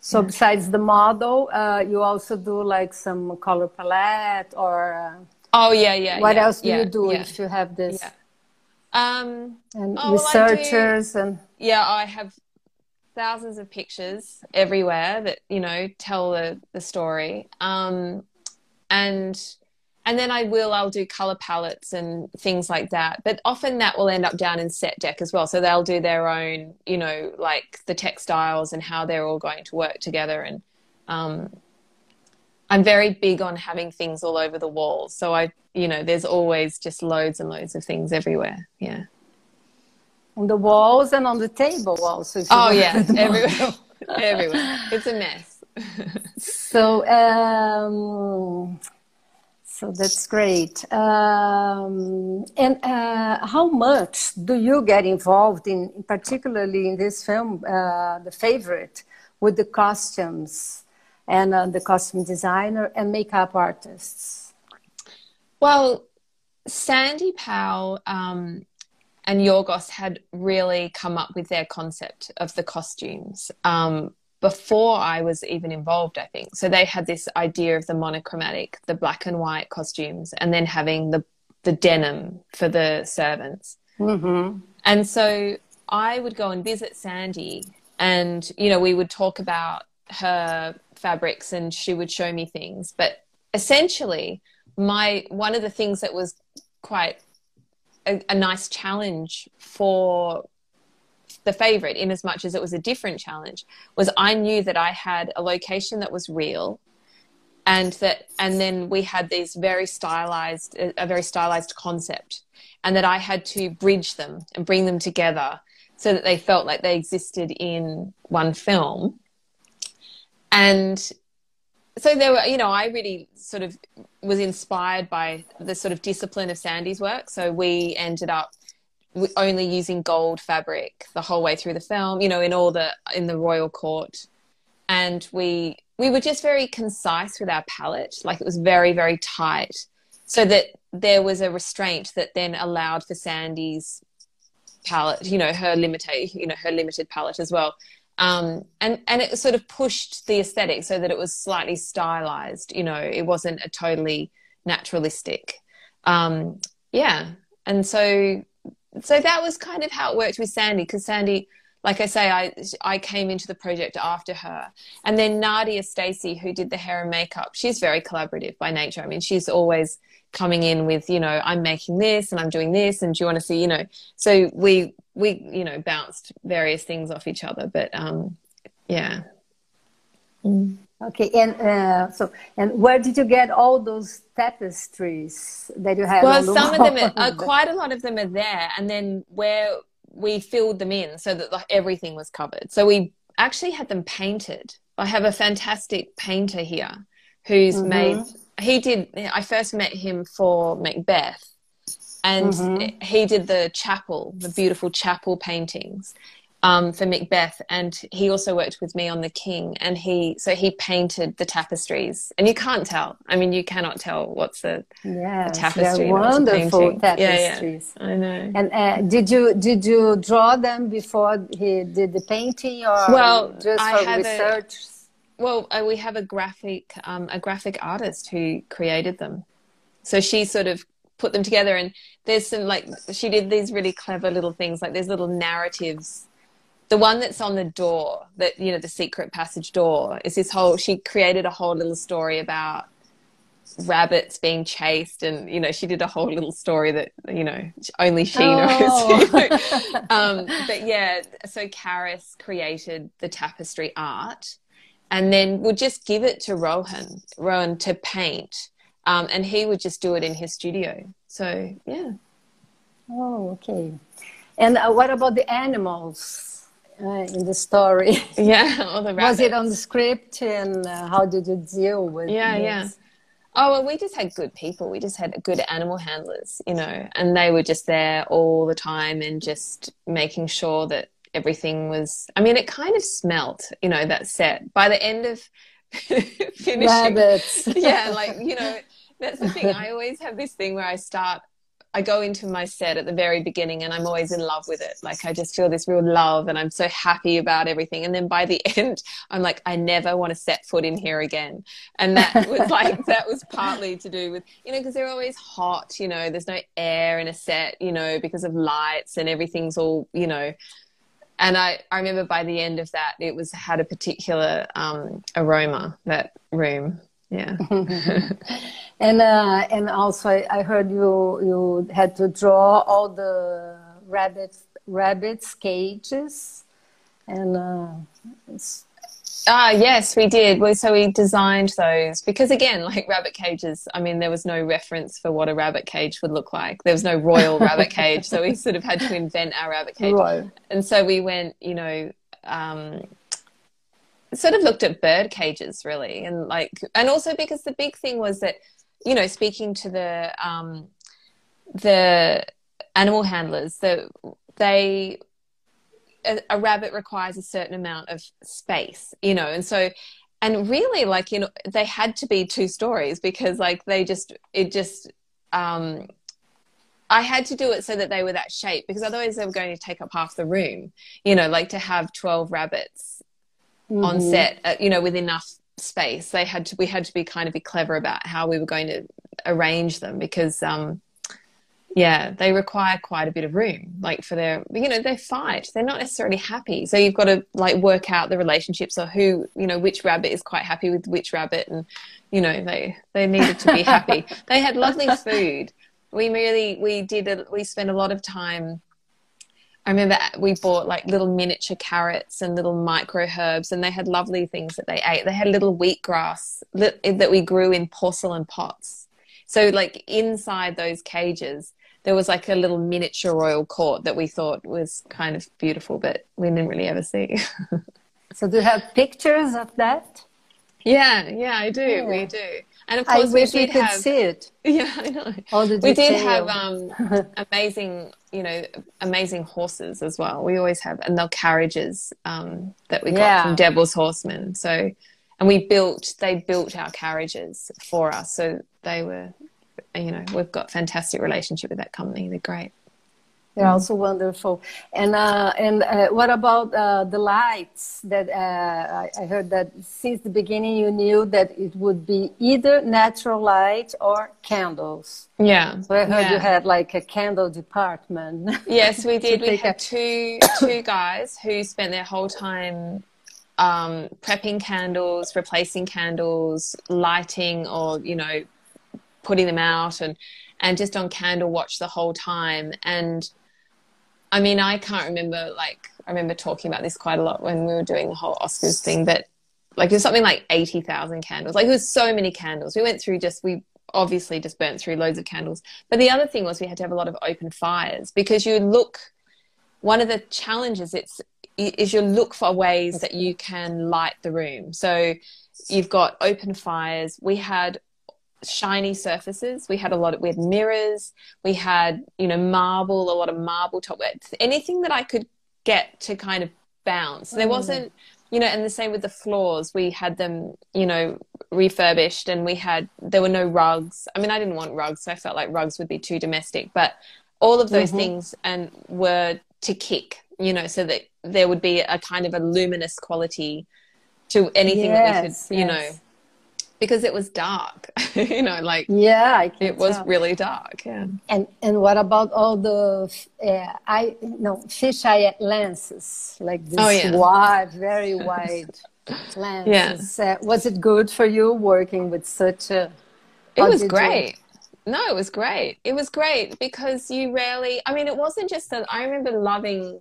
so yeah. besides the model uh, you also do like some color palette or uh, oh yeah yeah what yeah, else do yeah, you do if you have this? Um and oh, researchers well, and yeah i have thousands of pictures everywhere that you know tell the the story. Um and and then I will I'll do color palettes and things like that. But often that will end up down in set deck as well. So they'll do their own, you know, like the textiles and how they're all going to work together. And um, I'm very big on having things all over the walls. So I, you know, there's always just loads and loads of things everywhere. Yeah. On the walls and on the table also. Oh yeah, everywhere. (laughs) everywhere. It's a mess so um, so that's great. Um, and uh, how much do you get involved in, particularly in this film, uh, the favorite, with the costumes and uh, the costume designer and makeup artists? Well, Sandy Powell um, and Yorgos had really come up with their concept of the costumes. Um, before I was even involved, I think. So they had this idea of the monochromatic, the black and white costumes, and then having the the denim for the servants. Mm-hmm. And so I would go and visit Sandy, and you know we would talk about her fabrics, and she would show me things. But essentially, my one of the things that was quite a, a nice challenge for the favorite in as much as it was a different challenge was I knew that I had a location that was real and that and then we had these very stylized a very stylized concept and that I had to bridge them and bring them together so that they felt like they existed in one film. And so there were you know I really sort of was inspired by the sort of discipline of Sandy's work. So we ended up only using gold fabric the whole way through the film you know in all the in the royal court. And we we were just very concise with our palette like it was very very tight so that there was a restraint that then allowed for sandy's palette you know her limited you know her limited palette as well. Um, and and it sort of pushed the aesthetic so that it was slightly stylized you know it wasn't a totally naturalistic. Um, yeah. And so so that was kind of how it worked with Sandy because Sandy, like I say, I I came into the project after her, and then Nadia Stacey, who did the hair and makeup, she's very collaborative by nature. I mean, she's always coming in with you know I'm making this and I'm doing this, and do you want to see you know? So we we you know bounced various things off each other, but um, yeah. Mm. Okay, and uh, so and where did you get all those tapestries that you have? Well, some of them, are, uh, quite a lot of them are there, and then where we filled them in so that like, everything was covered. So we actually had them painted. I have a fantastic painter here who's mm-hmm. made he did. I first met him for Macbeth, and mm-hmm. he did the chapel, the beautiful chapel paintings um, for Macbeth, and he also worked with me on The King, and he so he painted the tapestries, and you can't tell. I mean, you cannot tell what's the, yes, the tapestry. They're wonderful tapestries. Yeah, yeah, I know. And uh, did you did you draw them before he did the painting, or well, just I for research? A, well, uh, we have a graphic um, a graphic artist who created them, so she sort of put them together and there's some like she did these really clever little things like there's little narratives the one that's on the door that you know the secret passage door is this whole she created a whole little story about rabbits being chased and you know she did a whole little story that you know only she oh. knows (laughs) (laughs) um, but yeah so Caris created the tapestry art and then would just give it to rohan rohan to paint um, and he would just do it in his studio. So yeah. Oh okay. And uh, what about the animals uh, in the story. (laughs) Yeah, all the Was it on the script, and uh, how did you deal with? Yeah, this? yeah. Oh, well, we just had good people. We just had good animal handlers, you know, and they were just there all the time and just making sure that everything was. I mean, it kind of smelt, you know, that set. By the end of (laughs) finishing, rabbits. (laughs) yeah, like you know, that's the thing. I always have this thing where I start I go into my set at the very beginning and I'm always in love with it. Like I just feel this real love and I'm so happy about everything. And then by the (laughs) end, I'm like, I never want to set foot in here again. And that (laughs) was like, that was partly to do with, you know, because they're always hot, you know, there's no air in a set, you know, because of lights and everything's all, you know, and I, I remember by the end of that, it was had a particular um, aroma, that room. Yeah. (laughs) and uh, and also I, I, heard you you had to draw all the rabbits rabbits cages and uh, Ah, yes, we did. Well, so we designed those because, again, like rabbit cages, I mean, there was no reference for what a rabbit cage would look like. There was no royal rabbit cage. So we sort of had to invent our rabbit cage. (laughs) Right. And so we went, you know, um, sort of looked at bird cages really and like and also because the big thing was that you know speaking to the um the animal handlers that they a, a, rabbit requires a certain amount of space you know and so and really like you know they had to be two stories because like they just it just um I had to do it so that they were that shape because otherwise they were going to take up half the room. You know, like to have 12 rabbits mm-hmm. on set, uh, you know, with enough space. They had to, we had to be kind of be clever about how we were going to arrange them because, um, yeah, they require quite a bit of room, like for their, you know, they fight. They're not necessarily happy. So you've got to like work out the relationships or who, you know, which rabbit is quite happy with which rabbit. And, you know, they, they needed to be happy. (laughs) they had lovely food. We really, we did, a, we spent a lot of time I remember we bought like little miniature carrots and little micro herbs, and they had lovely things that they ate. They had little wheatgrass that we grew in porcelain pots. So, like inside those cages, there was like a little miniature royal court that we thought was kind of beautiful, but we didn't really ever see. (laughs) so, do you have pictures of that? Yeah, yeah, I do. Yeah. We do. And of course, I wish we, we could have, see it. (laughs) Yeah, I know. All the we did have um, (laughs) amazing, you know, amazing horses as well. We always have, and the carriages um, that we got yeah. from Devil's Horsemen. So, and we built, they built our carriages for us. So they were, you know, we've got fantastic relationship with that company. They're great. They're mm. also wonderful. And uh, and uh, what about uh, the lights? That uh, I, I, heard that since the beginning you knew that it would be either natural light or candles. Yeah. So I heard yeah. you had like a candle department. (laughs) Yes, we did. we had a... two two (coughs) guys who spent their whole time um, prepping candles, replacing candles, lighting, or you know, putting them out and and just on candle watch the whole time and I mean, I can't remember, like, I remember talking about this quite a lot when we were doing the whole Oscars thing, but like, there's something like 80,000 candles. Like, it was so many candles. We went through just, we obviously just burnt through loads of candles. But the other thing was we had to have a lot of open fires because you look, one of the challenges it's, is you look for ways that you can light the room. So you've got open fires. We had shiny surfaces. We had a lot of, we had mirrors, we had, you know, marble, a lot of marble top, anything that I could get to kind of bounce. There mm. wasn't, you know, and the same with the floors. We had them, you know, refurbished and we had, there were no rugs. I mean, I didn't want rugs, so I felt like rugs would be too domestic, but all of those mm-hmm. things and were to kick, you know, so that there would be a kind of a luminous quality to anything yes, that we could, you yes. know, because it was dark, (laughs) you know, like yeah, it was really dark. Yeah. And and what about all the uh, I no fisheye lenses like this oh, yeah. wide, very (laughs) wide lenses? Yeah. Uh, was it good for you working with such a? It was great. No, it was great. It was great because you rarely. I mean, it wasn't just that. I remember loving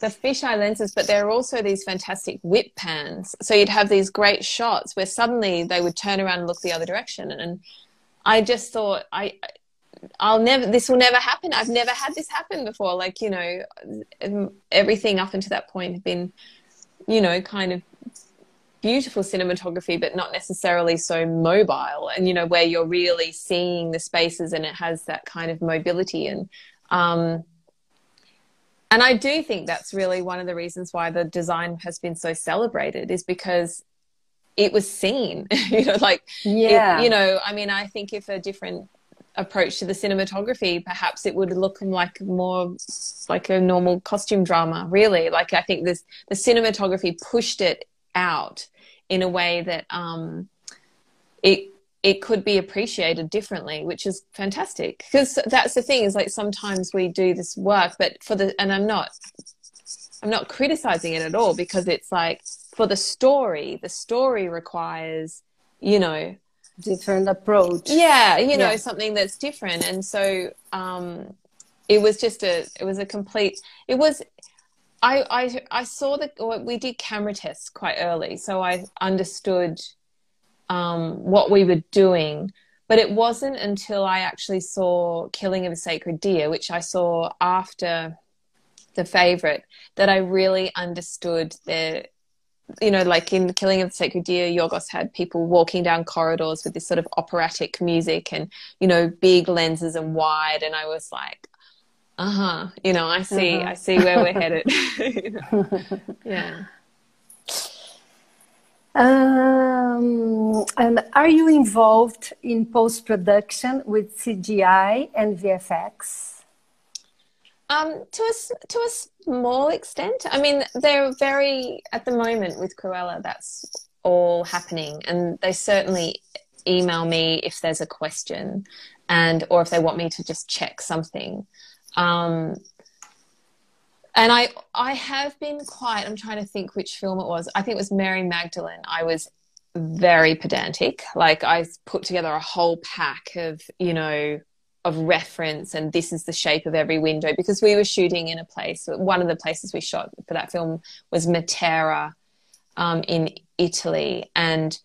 the fisheye lenses, but there are also these fantastic whip pans. So you'd have these great shots where suddenly they would turn around and look the other direction. And I just thought, I, I'll never, this will never happen. I've never had this happen before. Like, you know, everything up until that point had been, you know, kind of beautiful cinematography, but not necessarily so mobile. And, you know, where you're really seeing the spaces and it has that kind of mobility. And, um, and I do think that's really one of the reasons why the design has been so celebrated is because it was seen, (laughs) you know, like, yeah, it, you know, I mean, I think if a different approach to the cinematography, perhaps it would look like more like a normal costume drama, really. Like, I think this, the cinematography pushed it out in a way that, um, it it could be appreciated differently, which is fantastic. Because that's the thing is like sometimes we do this work, but for the and I'm not I'm not criticizing it at all because it's like for the story, the story requires, you know, different approach. Yeah, you know, yeah. something that's different. And so um it was just a it was a complete it was I I I saw that we did camera tests quite early, so I understood um, what we were doing. But it wasn't until I actually saw Killing of a Sacred Deer, which I saw after the favorite, that I really understood the, you know, like in Killing of the Sacred Deer, Yorgos had people walking down corridors with this sort of operatic music and, you know, big lenses and wide. And I was like, uh huh, you know, I see, uh-huh. I see where we're headed. (laughs) (laughs) yeah. (laughs) Um, and are you involved in post production with CGI and VFX? Um, to a to a small extent. I mean, they're very at the moment with Cruella. That's all happening, and they certainly email me if there's a question, and or if they want me to just check something. Um, and I I have been quite. I'm trying to think which film it was. I think it was Mary Magdalene. I was very pedantic. Like I put together a whole pack of you know of reference and this is the shape of every window because we were shooting in a place one of the places we shot for that film was matera um, in italy and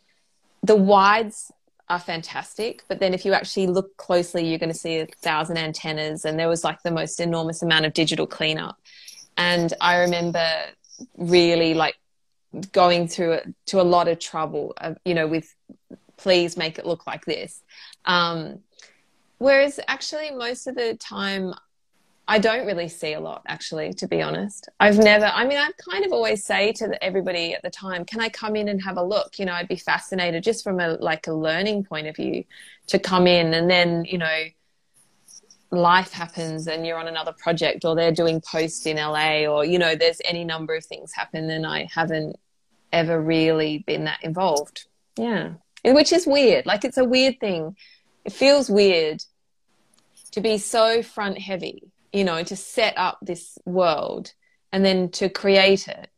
the wides are fantastic but then if you actually look closely you're going to see a thousand antennas and there was like the most enormous amount of digital cleanup and I remember really like going through it to a lot of trouble, uh, you know, with please make it look like this. Um, whereas actually, most of the time, I don't really see a lot, actually, to be honest. I've never, I mean, I'd kind of always say to everybody at the time, can I come in and have a look? You know, I'd be fascinated just from a, like a learning point of view to come in and then, you know, life happens and you're on another project or they're doing post in LA or you know there's any number of things happen and I haven't ever really been that involved. Yeah. Which is weird. Like it's a weird thing. It feels weird to be so front heavy, you know, to set up this world and then to create it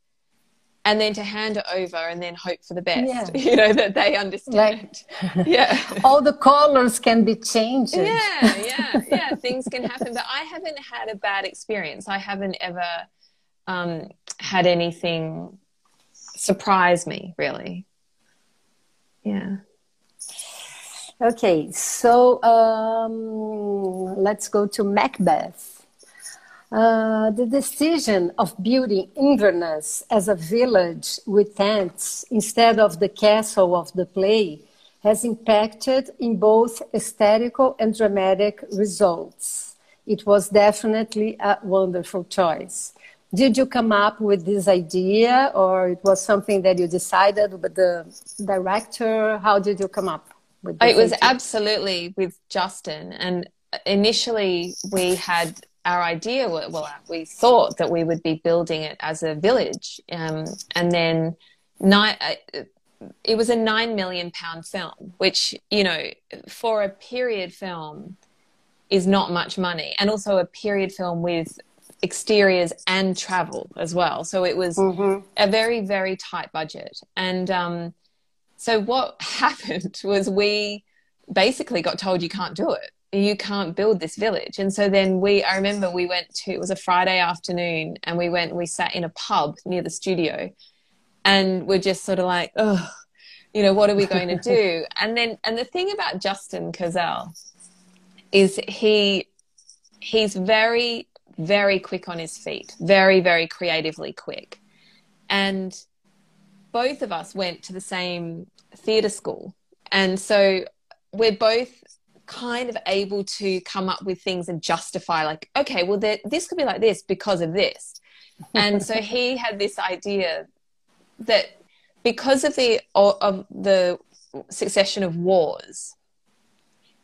and then to hand it over and then hope for the best yeah. (laughs) you know that they understand. Like, (laughs) yeah. (laughs) all the colors can be changed. Yeah yeah yeah things can happen but i haven't had a bad experience. I haven't ever um, had anything surprise me really. Yeah. Okay so um, let's go to macbeth uh, the decision of building Inverness as a village with tents instead of the castle of the play has impacted in both aesthetical and dramatic results. It was definitely a wonderful choice. Did you come up with this idea or it was something that you decided with the director? How did you come up with this? It was idea? absolutely with Justin. And initially we had our idea, well, we thought that we would be building it as a village. Um, and then nine, uh, it was a nine million pound film, which, you know, for a period film is not much money. And also a period film with exteriors and travel as well. So it was mm-hmm. a very, very tight budget. And um, so what (laughs) happened was we basically got told you can't do it. You can't build this village. And so then we, I remember we went to, it was a Friday afternoon and we went, we sat in a pub near the studio and we're just sort of like, oh, you know, what are we going to do? (laughs) and then, and the thing about Justin Kurzel is he, he's very, very quick on his feet, very, very creatively quick. And both of us went to the same theatre school. And so we're both kind of able to come up with things and justify, like, okay, well, this could be like this because of this. And so (laughs) he had this idea that because of the of the succession of wars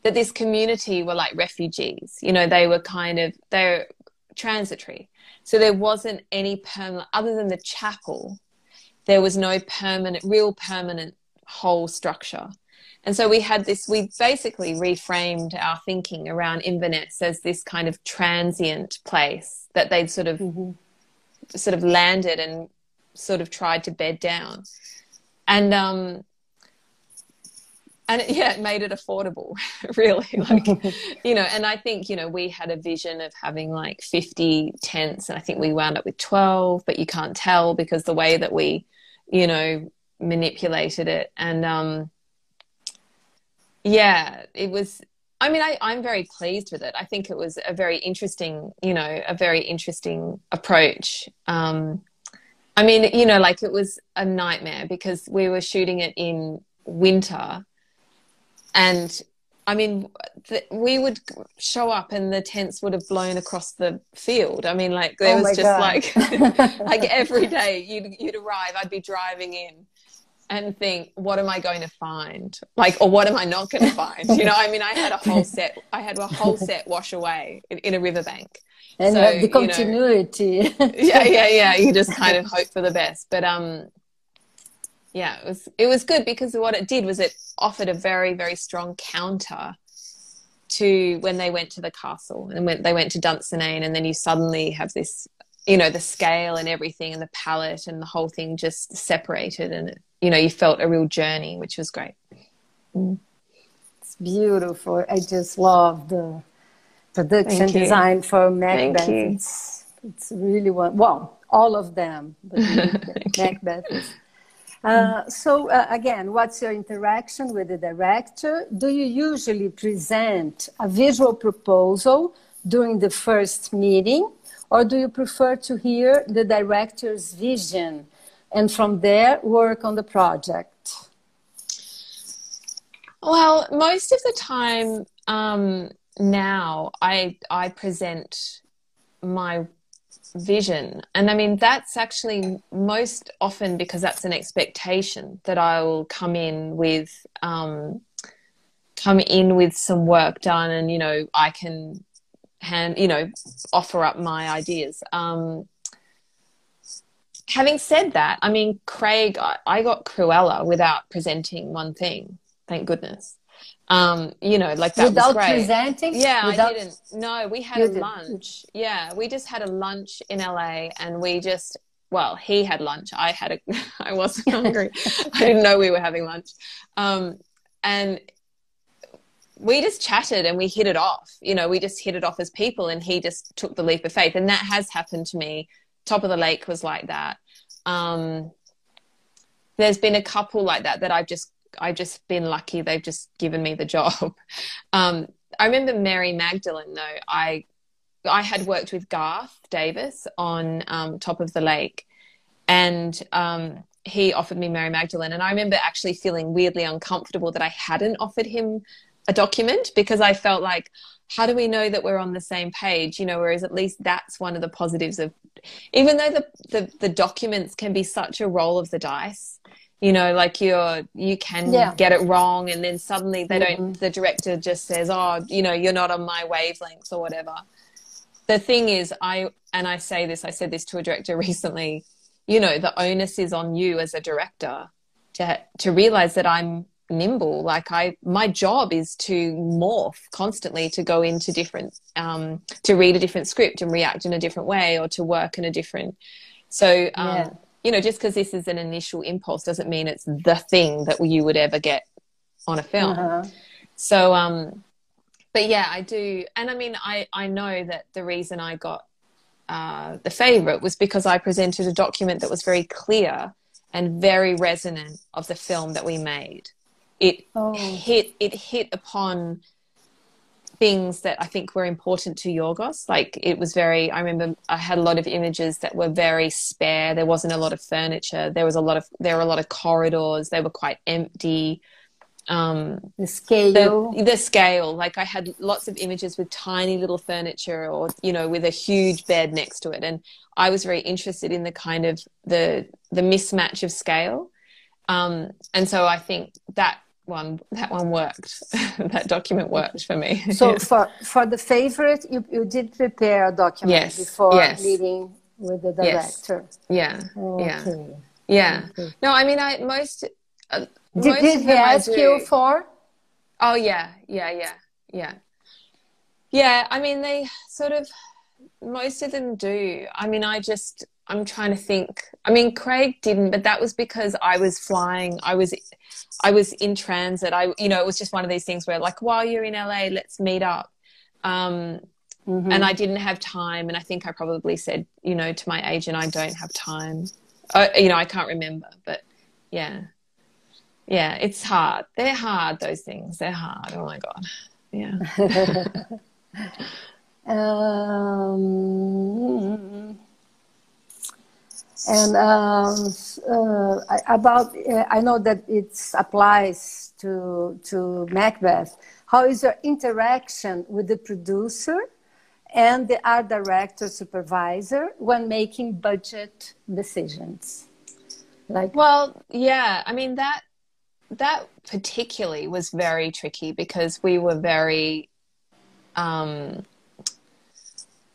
that this community were like refugees. You know they were kind of they're transitory. So there wasn't any permanent other than the chapel there was no permanent real permanent whole structure and so we had this we basically reframed our thinking around inverness as this kind of transient place that they'd sort of mm-hmm. sort of landed and sort of tried to bed down. And um, and it, (laughs) yeah, it made it affordable, (laughs) really. (laughs) Like, you know, and I think, you know, we had a vision of having like 50 tents, and I think we wound up with 12, but you can't tell because the way that we, you know, manipulated it. And um, yeah, it was, I mean, I, I'm very pleased with it. I think it was a very interesting, you know, a very interesting approach. Um, I mean, you know, like it was a nightmare because we were shooting it in winter. And I mean, we would show up and the tents would have blown across the field. I mean, like there oh was just God. like, (laughs) like every (laughs) day you'd, you'd arrive, I'd be driving in and think, what am I going to find? Like, or what am I not going to find? You know, I mean, I had a whole (laughs) set, I had a whole set wash away in, in a riverbank and so, the continuity. You know, (laughs) yeah, yeah, yeah. You just kind of (laughs) hope for the best, but um, yeah, it was it was good because what it did was it offered a very very strong counter to when they went to the castle and when they went to Dunsinane, and then you suddenly have this, you know, the scale and everything, and the palette and the whole thing just separated, and you know, you felt a real journey, which was great. Mm. It's beautiful. I just love the production design for Macbeth. It's, it's really one, well, all of them, but (laughs) Macbeth. Uh, so uh, again, what's your interaction with the director? Do you usually present a visual proposal during the first meeting, or do you prefer to hear the director's vision and from there work on the project? Well, most of the time, um, now I I present my vision and i mean that's actually most often because that's an expectation that i will come in with um, come in with some work done and you know i can hand you know offer up my ideas um, having said that i mean craig I, I got cruella without presenting one thing thank goodness um, you know, like that without was great. presenting. Yeah, without... I didn't. No, we had a didn't. lunch. Yeah, we just had a lunch in LA, and we just well, he had lunch. I had a. (laughs) I wasn't (laughs) hungry. I didn't know we were having lunch, um, and we just chatted and we hit it off. You know, we just hit it off as people, and he just took the leap of faith, and that has happened to me. Top of the Lake was like that. Um, there's been a couple like that that I've just I've just been lucky. They've just given me the job. (laughs) Um, I remember Mary Magdalene though. I I had worked with Garth Davis on um, Top of the Lake, and um, he offered me Mary Magdalene, and I remember actually feeling weirdly uncomfortable that I hadn't offered him a document because I felt like, how do we know that we're on the same page? You know, whereas at least that's one of the positives of, even though the the, the documents can be such a roll of the dice. You know, like you're you can yeah. get it wrong, and then suddenly they mm-hmm. don't. The director just says, "Oh, you know, you're not on my wavelengths" or whatever. The thing is, I and I say this. I said this to a director (laughs) recently you know the onus is on you as a director to to realize that i'm nimble like i my job is to morph constantly to go into different um, to read a different script and react in a different way or to work in a different so um, yeah. you know just because this is an initial impulse doesn't mean it's the thing that you would ever get on a film uh-huh. so um but yeah i do and i mean i i know that the reason i got uh, the favorite was because I presented a document that was very clear and very resonant of the film that we made. It oh. hit it hit upon things that I think were important to Yorgos. Like it was very I remember I had a lot of images that were very spare. There wasn't a lot of furniture. There was a lot of there were a lot of corridors. They were quite empty um, the scale the, the, scale like i had lots of images with tiny little furniture or you know with a huge bed next to it and i was very interested in the kind of the the mismatch of scale um, and so i think that one that one worked (laughs) that document worked for me so for for the favorite you, you did prepare a document yes. before yes. meeting with the director yes. yeah okay. yeah yeah okay. no i mean i most uh, did, did he ask you for? Oh yeah, yeah, yeah, yeah, yeah. I mean, they sort of most of them do. I mean, I just I'm trying to think. I mean, Craig didn't, but that was because I was flying. I was I was in transit. I you know it was just one of these things where like while you're in LA, let's meet up. Um, mm-hmm. And I didn't have time, and I think I probably said you know to my agent, I don't have time. Uh, you know, I can't remember, but yeah yeah, it's hard. They're hard, those things. They're hard. Oh my God. Yeah. (laughs) (laughs) um, and um, uh, about, uh, I know that it applies to, to Macbeth. How is your interaction with the producer and the art director supervisor when making budget decisions? Like, well, yeah, I mean, that that particularly was very tricky because we were very um,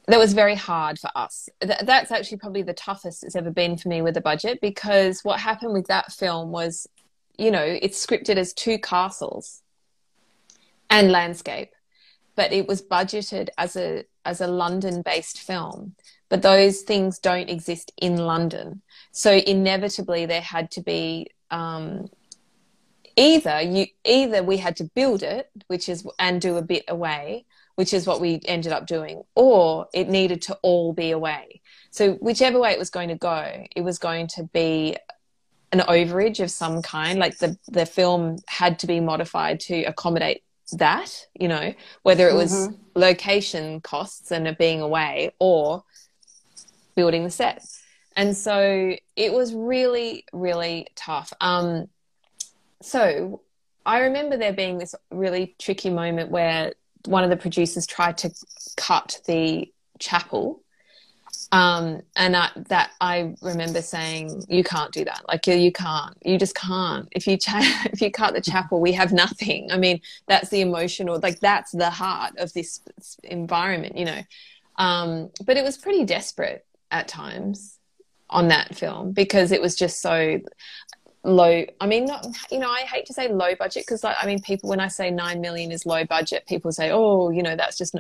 that was very hard for us. Th- that's actually probably the toughest it's ever been for me with a budget because what happened with that film was, you know, it's scripted as two castles and landscape, but it was budgeted as a as a London-based film. But those things don't exist in London, so inevitably there had to be um, either you either we had to build it which is and do a bit away which is what we ended up doing or it needed to all be away. So whichever way it was going to go it was going to be an overage of some kind. Like the the film had to be modified to accommodate that you know whether it was mm-hmm. location costs and it being away or building the set. And so it was really really tough. Um so I remember there being this really tricky moment where one of the producers tried to cut the chapel. Um, and I, that I remember saying, "You can't do that. Like you, you can't. You just can't. If you cha- (laughs) if you cut the chapel, we have nothing. I mean, that's the emotional. Like that's the heart of this environment, you know. Um, but it was pretty desperate at times on that film because it was just so low i mean not you know i hate to say low budget because like, i mean people when i say 9 million is low budget people say oh you know that's just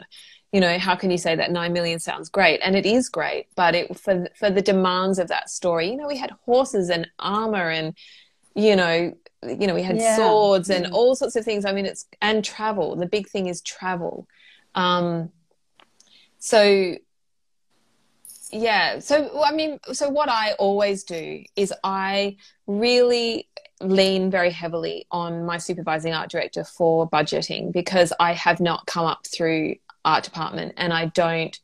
you know how can you say that 9 million sounds great? And it is great but it for for the demands of that story you know we had horses and armor and you know you know we had yeah. swords and mm-hmm. all sorts of things. I mean it's and travel. The big thing is travel. Um so yeah. So i mean so what i always do is i really lean very heavily on my supervising art director for budgeting because i have not come up through art department and i don't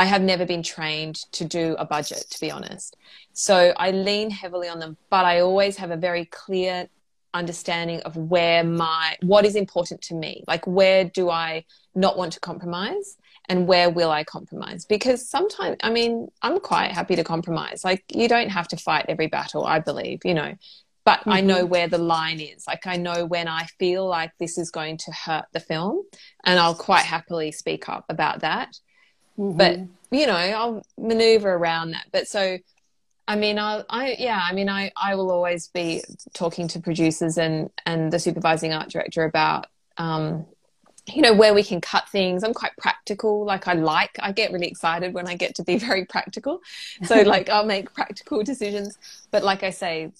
I have never been trained to do a budget, to be honest. So I lean heavily on them, but I always have a very clear understanding of where my what is important to me like where do i not want to compromise and where will i compromise because sometimes i mean i'm quite happy to compromise like you don't have to fight every battle i believe you know but mm-hmm. I know mm-hmm. where the line is. Like I know when I feel like this is going to hurt the film, and I'll quite happily speak up about that. Mm-hmm. But you know, I'll maneuver around that. But so, I mean, I, I yeah, I mean, I, I will always be talking to producers and and the supervising art director about. Um, you know where we can cut things i'm quite practical like i like i get really excited when i get to be (laughs) very practical so like i'll make practical decisions but like i say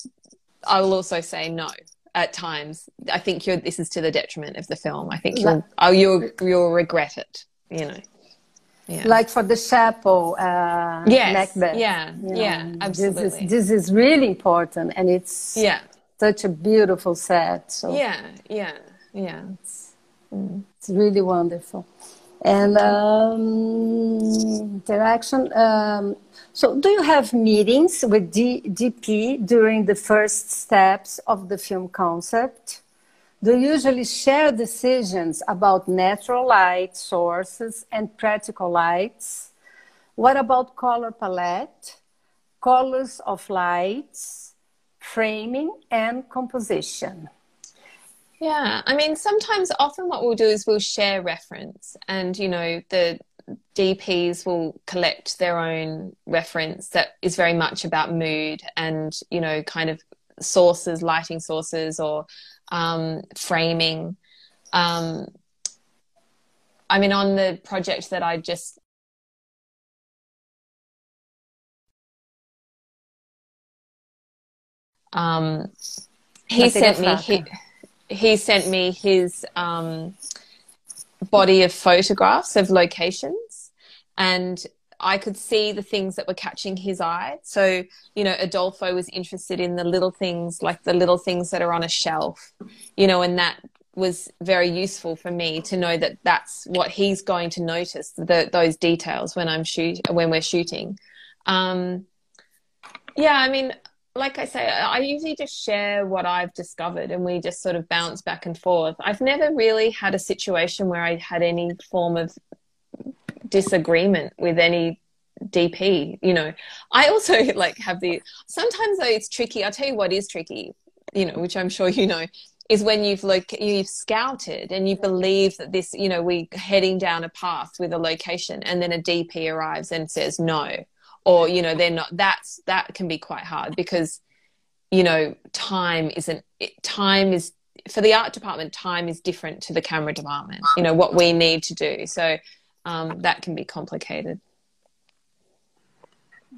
I will also say no at times. I think you're, this is to the detriment of the film. I think you'll, oh, you'll, you'll regret it, you know. Yeah. Like for the chapel, uh, yes, Macbeth. Yeah, you know, yeah, absolutely. This is, this is really important, and it's yeah. such a beautiful set. So yeah, yeah, yeah. It's, mm. really wonderful and um, interaction. Um, so, do you have meetings with D- DP during the first steps of the film concept? Do you usually share decisions about natural light sources and practical lights? What about color palette, colors of lights, framing, and composition? Yeah, I mean, sometimes, often what we'll do is we'll share reference, and you know, the DPs will collect their own reference that is very much about mood and you know, kind of sources, lighting sources, or um, framing. Um, I mean, on the project that I just um, he sent me. He, he sent me his um, body of photographs of locations and I could see the things that were catching his eye. So, you know, Adolpho was interested in the little things, like the little things that are on a shelf, you know, and that was very useful for me to know that that's what he's going to notice, the, those details when I'm shoot when we're shooting. Um, yeah, I mean, like I say, I usually just share what I've discovered and we just sort of bounce back and forth. I've never really had a situation where I had any form of disagreement with any DP, you know. I also (laughs) like have the sometimes though it's tricky. I'll tell you what is tricky, you know, which I'm sure you know, is when you've like you've scouted and you believe that this, you know, we're heading down a path with a location and then a DP arrives and says no or you know they're not that's that can be quite hard because you know time isn't time is for the art department time is different to the camera department you know what we need to do. So um, that can be complicated.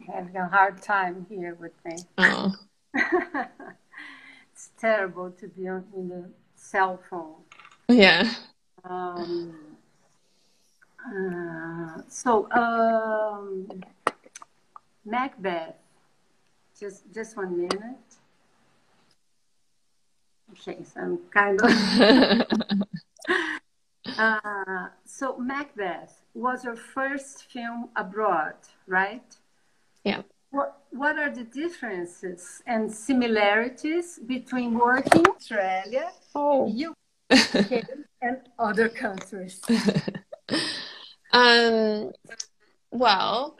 Having a hard time here with me. Oh. (laughs) it's terrible to be on in the cell phone. Yeah. Um, uh, so um, Macbeth. Just just one minute. Okay, so I'm kind of. (laughs) uh, so Macbeth was your first film abroad, right? Yeah. What What are the differences and similarities between working in Australia, oh. UK, (laughs) and other countries? (laughs) um. Well,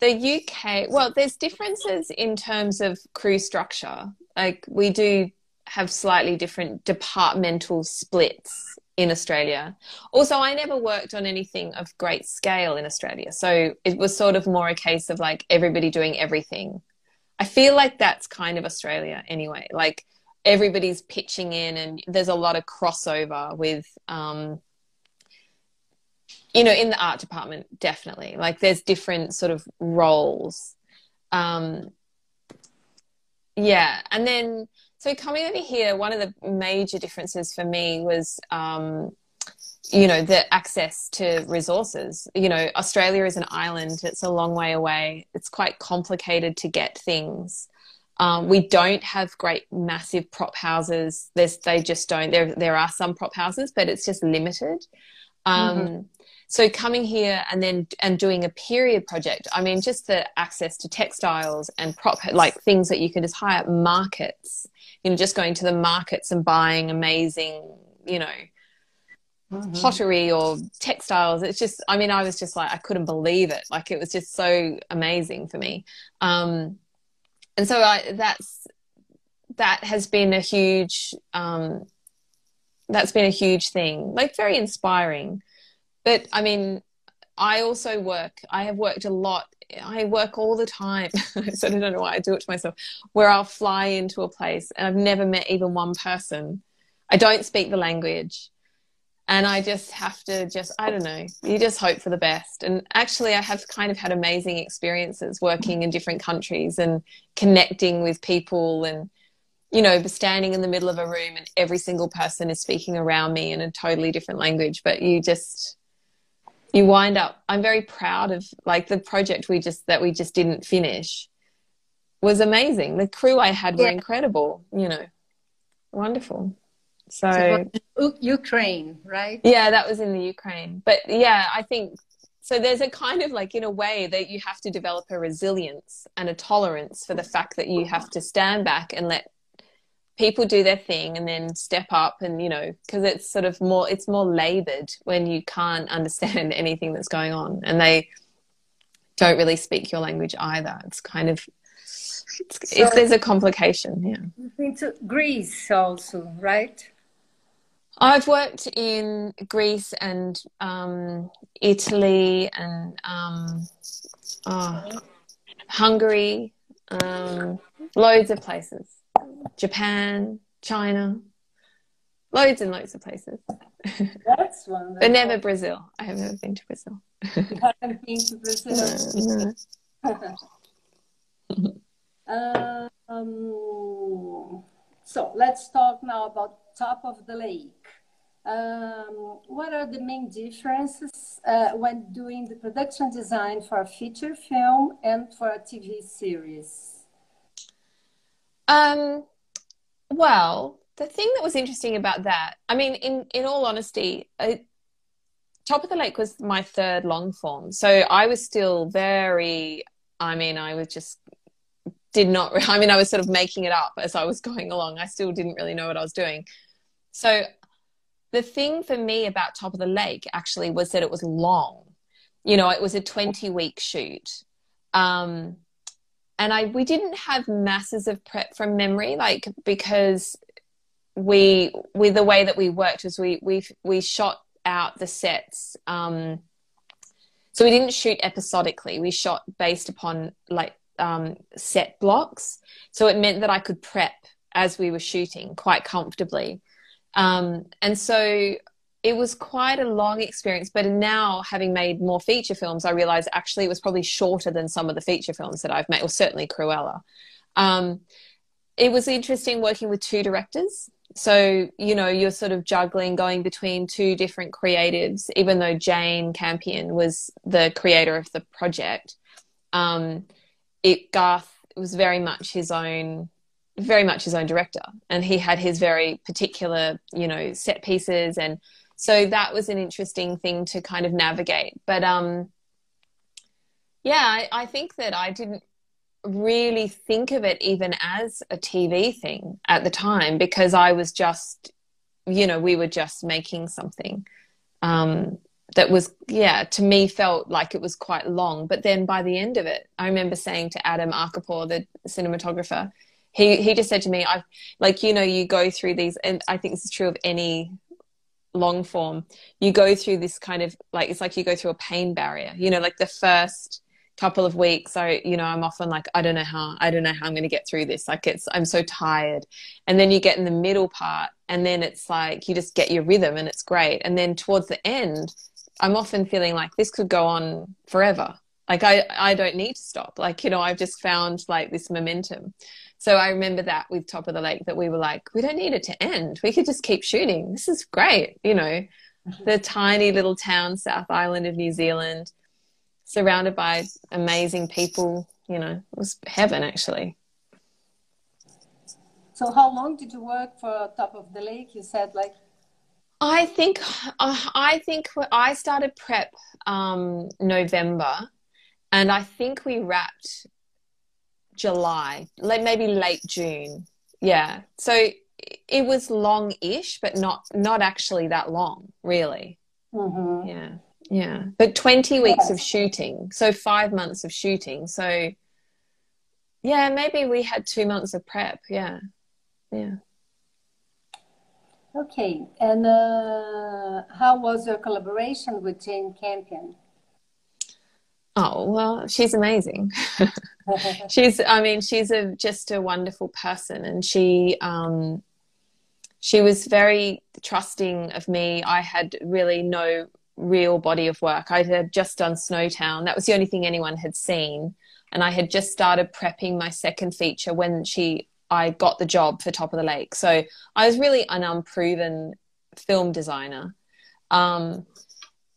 the UK, well, there's differences in terms of crew structure. Like we do have slightly different departmental splits in Australia. Also, I never worked on anything of great scale in Australia. So it was sort of more a case of like everybody doing everything. I feel like that's kind of Australia anyway. Like everybody's pitching in and there's a lot of crossover with um, you know in the art department definitely. Like there's different sort of roles. Um yeah. And then so coming over here one of the major differences for me was um you know the access to resources. You know australia is an island. It's a long way away. It's quite complicated to get things. Um, we don't have great massive prop houses. There's, they just don't. There there are some prop houses but it's just limited. Um, mm-hmm so coming here and then and doing a period project i mean just the access to textiles and prop like things that you can just hire markets you know just going to the markets and buying amazing you know mm-hmm. pottery or textiles. It's just i mean i was just like i couldn't believe it. Like it was just so amazing for me. Um and so i that's that has been a huge um that's been a huge thing. Like very inspiring but I mean, I also work, I have worked a lot. I work all the time. (laughs) so I don't know why I do it to myself, where I'll fly into a place and I've never met even one person. I don't speak the language. And I just have to just, I don't know, you just hope for the best. And actually, I have kind of had amazing experiences working in different countries and connecting with people and, you know, standing in the middle of a room and every single person is speaking around me in a totally different language. But you just, you wind up i'm very proud of like the project we just that we just didn't finish was amazing. The crew i had were incredible you know. Wonderful. So, so ukraine right? Yeah that was in the ukraine. But yeah i think so there's a kind of like in a way that you have to develop a resilience and a tolerance for the fact that you have to stand back and let people do their thing and then step up and you know because it's sort of more it's more labored when you can't (laughs) understand anything that's going on and they don't really speak your language either. It's kind of it's, so, if there's a complication yeah. Into greece also right? I've worked in greece and um, italy and um, oh, hungary um, loads of places Japan, China, loads and loads of places. That's one. (laughs) but never Brazil. I have never been to Brazil. you haven't been to Brazil? (laughs) No, no. (laughs) um, so let's talk now about Top of the Lake. Um, what are the main differences uh, when doing the production design for a feature film and for a TV series? Um, well, the thing that was interesting about that, I mean, in in all honesty, Top of the Lake was my third long form, so I was still very. I mean, I was just did not. (laughs) I mean, I was sort of making it up as I was going along. I still didn't really know what I was doing. So, the thing for me about Top of the Lake actually was that it was long. You know, it was a twenty week shoot. Um, and I we didn't have masses of prep from memory, like because we with the way that we worked was we we we shot out the sets. Um, so we didn't shoot episodically. We shot based upon like um, set blocks. So it meant that I could prep as we were shooting quite comfortably. Um, and so it was quite a long experience, but now having made more feature films, I realize actually it was probably shorter than some of the feature films that I've made, or certainly Cruella. Um, it was interesting working with two directors. So, you know, you're sort of juggling going between two different creatives, even though Jane Campion was the creator of the project. Um, it, Garth was very much his own very much his own director and he had his very particular you know set pieces and so that was an interesting thing to kind of navigate. But um yeah I, I think that i didn't really think of it even as a tv thing at the time because i was just you know we were just making something um that was yeah to me felt like it was quite long. But then by the end of it i remember saying to adam Arkapaw the cinematographer he he just said to me i like you know you go through these and i think this is true of any long form, you go through this kind of like it's like you go through a pain barrier. You know, like the first couple of weeks I you know I'm often like I don't know how I don't know how I'm going to get through this like it's I'm so tired. And then you get in the middle part and then it's like you just get your rhythm and it's great. And then towards the end I'm often feeling like this could go on forever. Like I I don't need to stop. Like you know I've just found like this momentum so I remember that with Top of the Lake that we were like, we don't need it to end. We could just keep shooting. This is great. You know, the tiny little town, South Island of New Zealand, surrounded by amazing people. You know, it was heaven actually. So how long did you work for Top of the Lake? You said like I think uh, I think I started prep um, November, and I think we wrapped July, like maybe late June. Yeah, so it was long-ish, but not not actually that long, really. Mm-hmm. Yeah, yeah. But twenty weeks yes. of shooting, so five months of shooting. So yeah, maybe we had two months of prep. Yeah, yeah. Okay, and uh, how was your collaboration with Jane Campion? Oh well, she's amazing. (laughs) she's, I mean, she's a just a wonderful person, and she um, she was very trusting of me. I had really no real body of work. I had just done Snowtown. That was the only thing anyone had seen, and I had just started prepping my second feature when she I got the job for Top of the Lake. So I was really an unproven film designer. Um,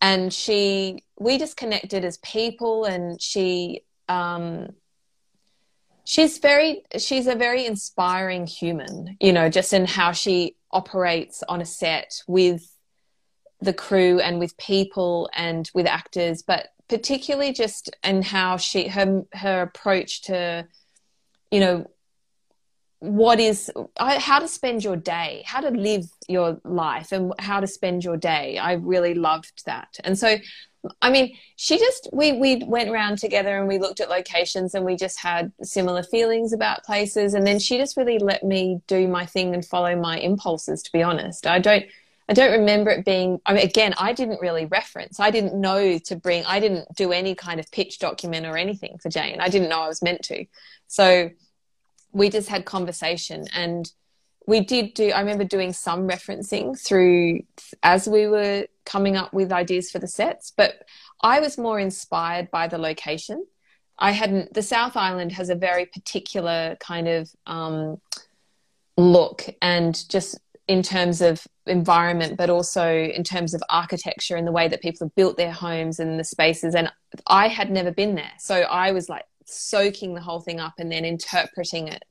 and she, we just connected as people, and she, um, she's very, she's a very inspiring human, you know, just in how she operates on a set with the crew and with people and with actors, but particularly just in how she, her, her approach to, you know, what is how to spend your day how to live your life and how to spend your day. I really loved that. And so i mean she just we we went around together and we looked at locations and we just had similar feelings about places and then she just really let me do my thing and follow my impulses to be honest i don't I don't remember it being, I mean, again, I didn't really reference. I didn't know to bring, I didn't do any kind of pitch document or anything for Jane. I didn't know I was meant to. So we just had conversation and we did do i remember doing some referencing through as we were coming up with ideas for the sets but i was more inspired by the location i hadn't the south island has a very particular kind of um, look and just in terms of environment but also in terms of architecture and the way that people have built their homes and the spaces and i had never been there so i was like soaking the whole thing up and then interpreting it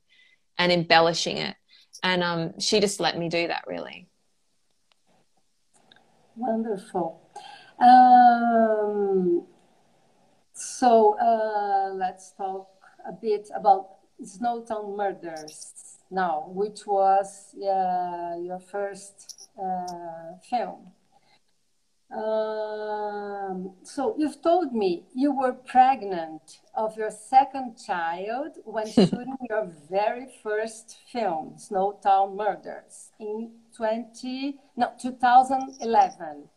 and embellishing it. And um, she just let me do that really. Wonderful. Um, so uh, let's talk a bit about Snowtown Murders now, which was uh, your first uh, film. Um, so you've told me you were pregnant of your second child when (laughs) shooting your very first film, Snowtown Murders, in 20 no 2011.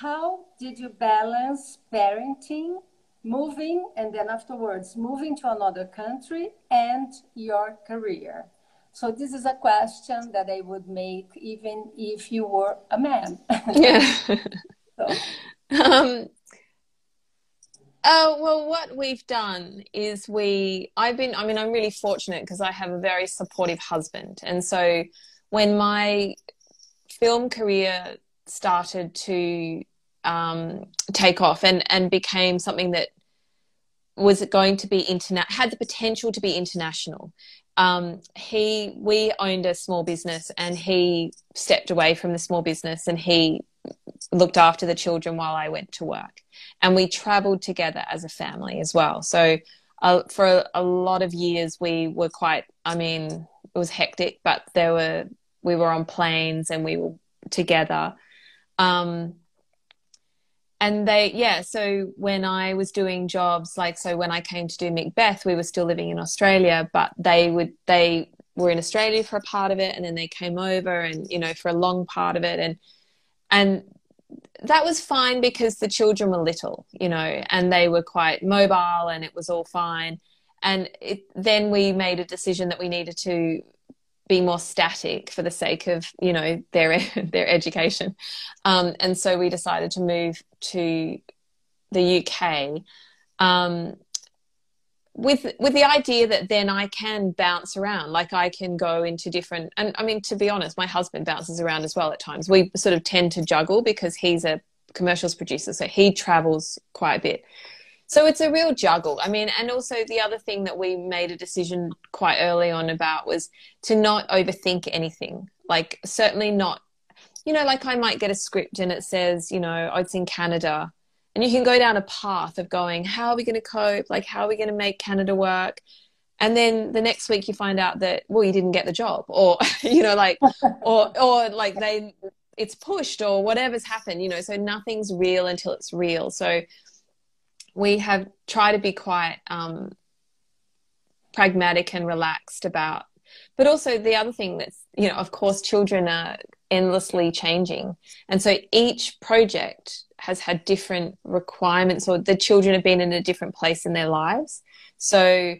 How did you balance parenting, moving, and then afterwards moving to another country and your career? So this is a question that I would make even if you were a man. yeah. (laughs) (laughs) so. um, uh, well, what we've done is we, I've been, I mean, I'm really fortunate because I have a very supportive husband. And so when my film career started to um, take off and, and became something that was going to be internet had the potential to be international um, he we owned a small business and he stepped away from the small business and he looked after the children while I went to work. And we traveled together as a family as well. So uh, for a, a, lot of years we were quite I mean it was hectic but there were we were on planes and we were together. Um, and they yeah so when i was doing jobs like so when i came to do macbeth we were still living in australia but they would they were in australia for a part of it and then they came over and you know for a long part of it. And and that was fine because the children were little you know and they were quite mobile and it was all fine. And it, then we made a decision that we needed to be more static for the sake of you know their (laughs) their education. Um, and so we decided to move to the UK um, with with the idea that then I can bounce around like I can go into different and I mean to be honest my husband bounces around as well at times we sort of tend to juggle because he's a commercials producer so he travels quite a bit so it's a real juggle. I mean, and also the other thing that we made a decision quite early on about was to not overthink anything. Like, certainly not. you know, like I might get a script and it says, you know, oh, it's in Canada. And you can go down a path of going, how are we going to cope? Like, how are we going to make Canada work? And then the next week you find out that, well, you didn't get the job or, (laughs) you know, like, (laughs) or, or like they, it's pushed or whatever's happened, you know, so nothing's real until it's real. So we have tried to be quite um, pragmatic and relaxed about but also the other thing that's you know of course children are endlessly changing. And so each project has had different requirements, or the children have been in a different place in their lives. So,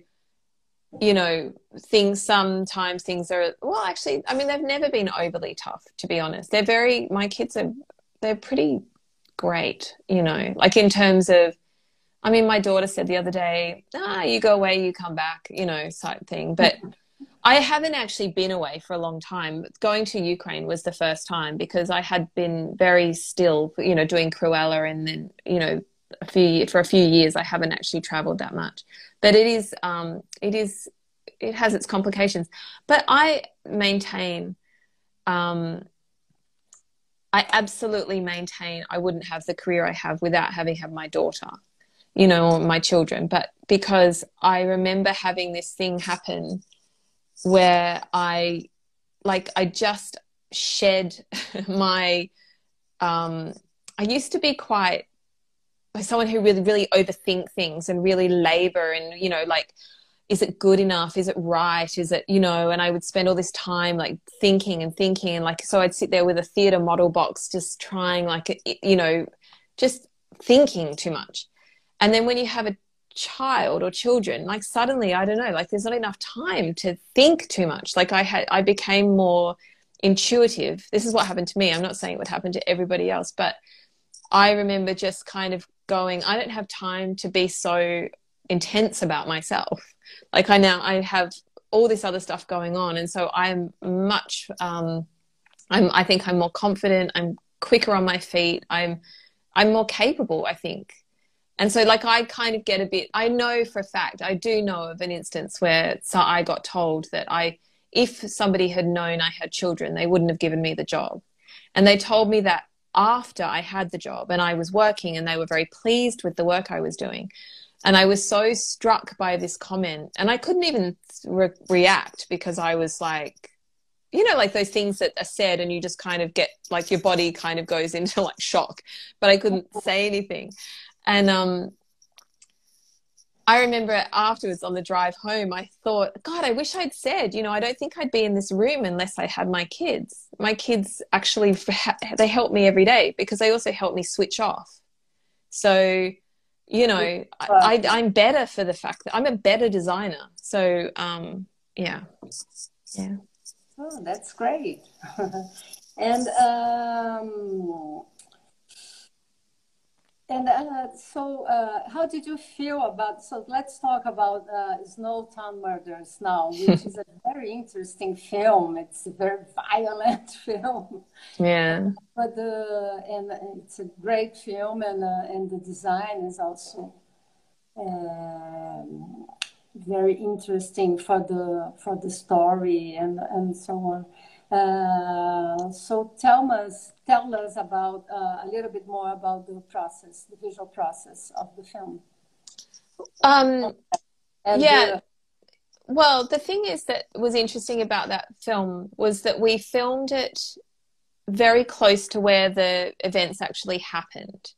you know, things sometimes things are, well, actually, I mean, they've never been overly tough, to be honest. They're very, my kids are, they're pretty great, you know, like in terms of, I mean, my daughter said the other day, ah, you go away, you come back, you know, type thing. But, I haven't actually been away for a long time. Going to Ukraine was the first time because I had been very still, you know, doing Cruella and then, you know, a few for a few years I haven't actually traveled that much. But it is um it is it has its complications. But I maintain um I absolutely maintain I wouldn't have the career I have without having had my daughter, you know, my children. But because I remember having this thing happen where I like I just shed (laughs) my um I used to be quite someone who really really overthink things and really labor and you know like is it good enough? Is it right? Is it you know and i would spend all this time like thinking and thinking and like so i'd sit there with a theater model box just trying like you know just thinking too much. And then when you have a child or children like suddenly i don't know like there's not enough time to think too much. Like i had i became more intuitive. This is what happened to me. I'm not saying it would happen to everybody else but i remember just kind of going i don't have time to be so intense about myself. Like i now i have all this other stuff going on and so i'm much um i'm i think i'm more confident i'm quicker on my feet i'm i'm more capable i think and so, like, I kind of get a bit, I know for a fact, I do know of an instance where so I got told that I, if somebody had known I had children, they wouldn't have given me the job. And they told me that after I had the job and I was working and they were very pleased with the work I was doing. And I was so struck by this comment and I couldn't even re- react because I was like, you know, like those things that are said and you just kind of get like your body kind of goes into like shock, but I couldn't say anything. And um, I remember afterwards on the drive home, I thought, God, I wish I'd said, you know, I don't think I'd be in this room unless I had my kids. My kids actually, they help me every day because they also help me switch off. So, you know, I, am better for the fact that I'm a better designer. So, um, yeah, yeah. Oh, that's great. (laughs) and um, and uh, so, uh, how did you feel about? So, let's talk about uh, Snowtown Murders now, (laughs) which is a very interesting film. It's a very violent (laughs) film. Yeah. But uh, and it's a great film, and uh, and the design is also um, very interesting for the for the story and and so on. Uh, so tell us, tell us about uh, a little bit more about the process, the visual process of the film. Um, and yeah. The... well, the thing is that was interesting about that film was that we filmed it very close to where the events actually happened,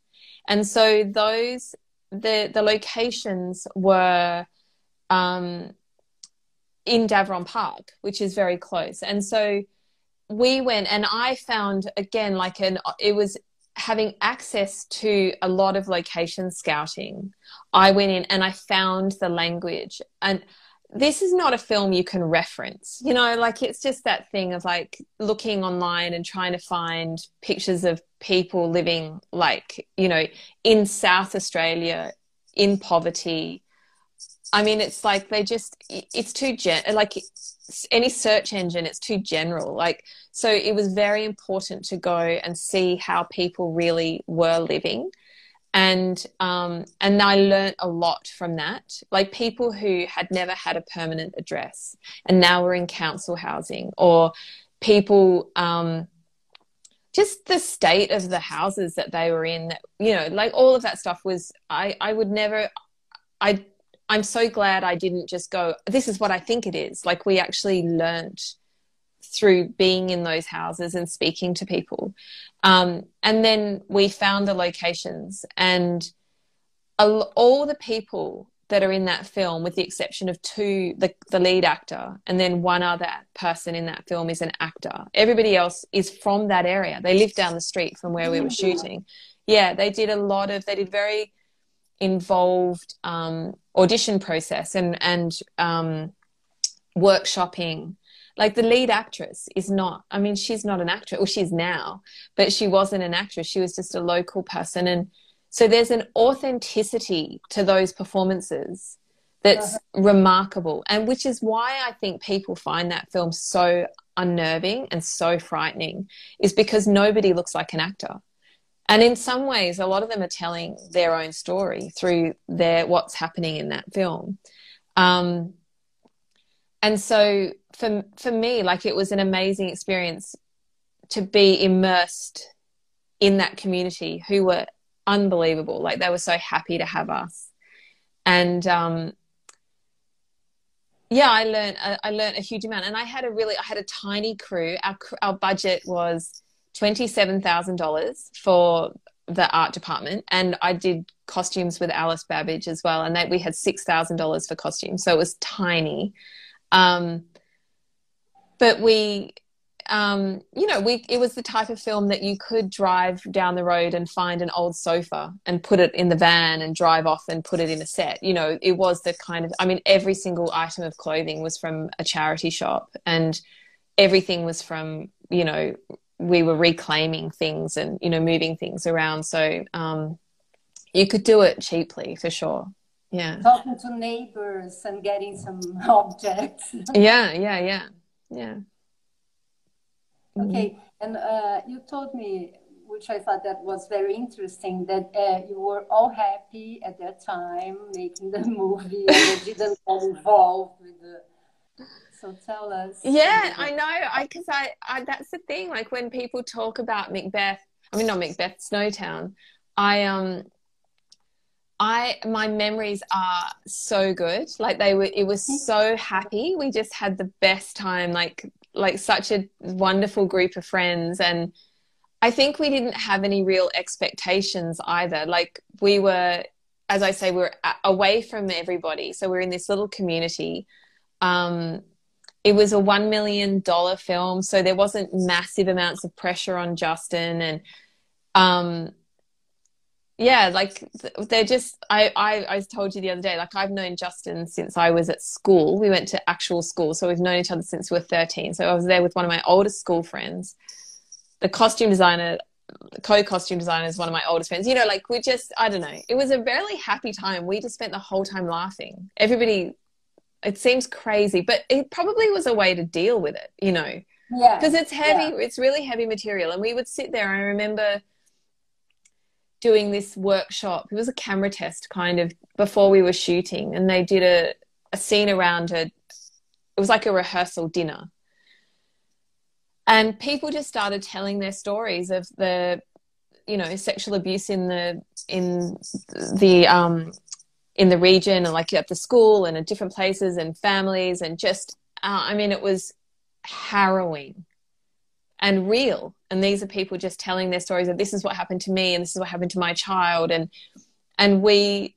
and so those the the locations were um, in Davoren Park, which is very close, and so we went and I found again like an it was having access to a lot of location scouting. I went in and I found the language and this is not a film you can reference. You know, like it's just that thing of like looking online and trying to find pictures of people living like, you know, in South Australia in poverty. I mean, it's like they just, it's too gen, like any search engine it's too general like so it was very important to go and see how people really were living and um, and I learned a lot from that. Like people who had never had a permanent address and now were in council housing, or people um, just the state of the houses that they were in that you know like all of that stuff was i i would never i i'm so glad i didn't just go this is what i think it is like we actually learned through being in those houses and speaking to people um, and then we found the locations and all the people that are in that film, with the exception of two, the, the lead actor, and then one other person in that film is an actor. Everybody else is from that area. They live down the street from where we were shooting. Yeah, they did a lot of, they did very involved um, audition process and, and um, workshopping. Like the lead actress is not, I mean, she's not an actress, well, she's now, but she wasn't an actress. She was just a local person. And so there's an authenticity to those performances that's uh-huh. remarkable, and which is why I think people find that film so unnerving and so frightening, is because nobody looks like an actor. And in some ways, a lot of them are telling their own story through their what's happening in that film. Um, and so for for me, like it was an amazing experience to be immersed in that community who were unbelievable. Like they were so happy to have us. And um, yeah, I learned I learned a huge amount, and I had a really I had a tiny crew. Our our budget was twenty seven thousand dollars for the art department, and I did costumes with Alice Babidge as well, and that we had six thousand dollars for costumes, so it was tiny. Um, but we um, you know, we it was the type of film that you could drive down the road and find an old sofa and put it in the van and drive off and put it in a set. You know, it was the kind of I mean, every single item of clothing was from a charity shop and everything was from, you know, we were reclaiming things and, you know, moving things around. So um, you could do it cheaply for sure. Yeah. Talking to neighbors and getting some (laughs) objects. yeah, yeah, yeah. Yeah. Mm-hmm. Okay, and uh, you told me, which I thought that was very interesting, that uh, you were all happy at that time making the (laughs) movie and you didn't get involved with the. So tell us. Yeah, I know. I because I, I that's the thing. Like when people talk about Macbeth, I mean not Macbeth, Snowtown. I um I my memories are so good. Like they were it was so happy. We just had the best time like like such a wonderful group of friends and I think we didn't have any real expectations either. Like we were as I say we we're away from everybody. So we're in this little community. Um it was a 1 million dollar film so there wasn't massive amounts of pressure on Justin and um yeah like they're just I, I i told you the other day like i've known justin since i was at school. We went to actual school so we've known each other since we were 13 so i was there with one of my oldest school friends. The costume designer co-costume designer is one of my oldest friends. You know like we just i don't know. It was a very happy time. We just spent the whole time laughing. Everybody it seems crazy but it probably was a way to deal with it you know yeah because it's heavy yeah. it's really heavy material and we would sit there i remember doing this workshop. It was a camera test kind of before we were shooting, and they did a, a scene around a, it was like a rehearsal dinner. And people just started telling their stories of the, you know, sexual abuse in the, in the, um, in the region and like at the school and at different places and families and just, uh, I mean, it was harrowing and real. And these are people just telling their stories of this is what happened to me and this is what happened to my child. And and we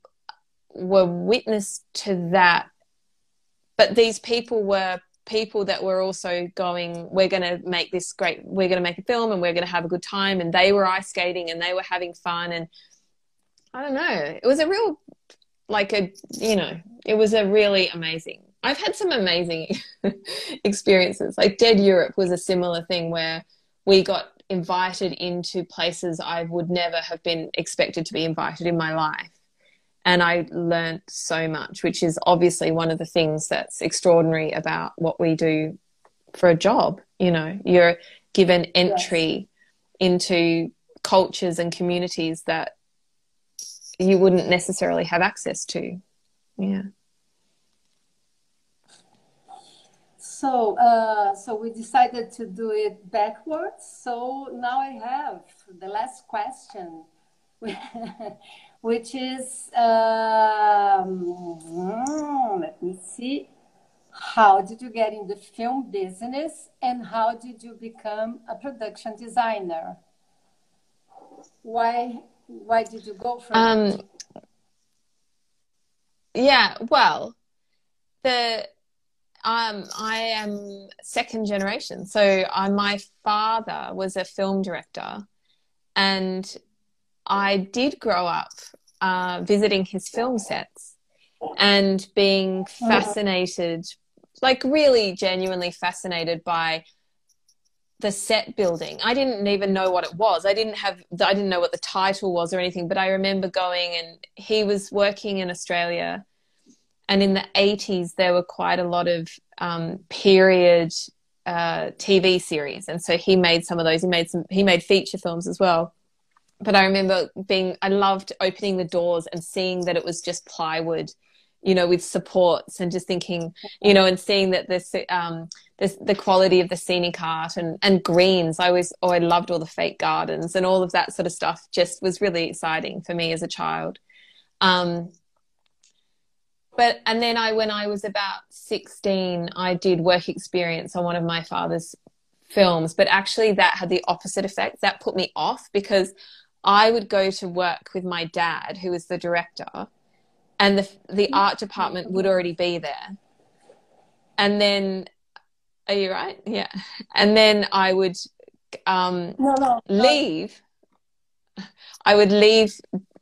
were witness to that. But these people were people that were also going we're going to make this great we're going to make a film and we're going to have a good time. And they were ice skating and they were having fun. And i don't know it was a real like a you know it was a really amazing I've had some amazing (laughs) experiences. Like Dead Europe was a similar thing where we got invited into places I would never have been expected to be invited in my life. And I learned so much, which is obviously one of the things that's extraordinary about what we do for a job. You know, you're given entry yes. into cultures and communities that you wouldn't necessarily have access to. Yeah. so, uh, so we decided to do it backwards. So now I have the last question, (laughs) which is, um, let me see, how did you get in the film business and how did you become a production designer? Why, why did you go for um? Yeah, well, the um, I am second generation. So I, my father was a film director, and I did grow up uh, visiting his film sets and being fascinated, like really genuinely fascinated by the set building. I didn't even know what it was. I didn't have, I didn't know what the title was or anything, but I remember going and he was working in Australia and in the 80s there were quite a lot of um, period uh, TV series, and so he made some of those. He made some. He made feature films as well. But I remember being. I loved opening the doors and seeing that it was just plywood, you know, with supports, and just thinking, you know, and seeing that this, um, this the quality of the scenic art and and greens. I was. Oh, I loved all the fake gardens and all of that sort of stuff. Just was really exciting for me as a child. Um, but and then I when I was about 16 I did work experience on one of my father's films but actually that had the opposite effect that put me off because I would go to work with my dad who was the director and the the art department would already be there. And then are you right? Yeah. And then I would um, no, no, leave. I would leave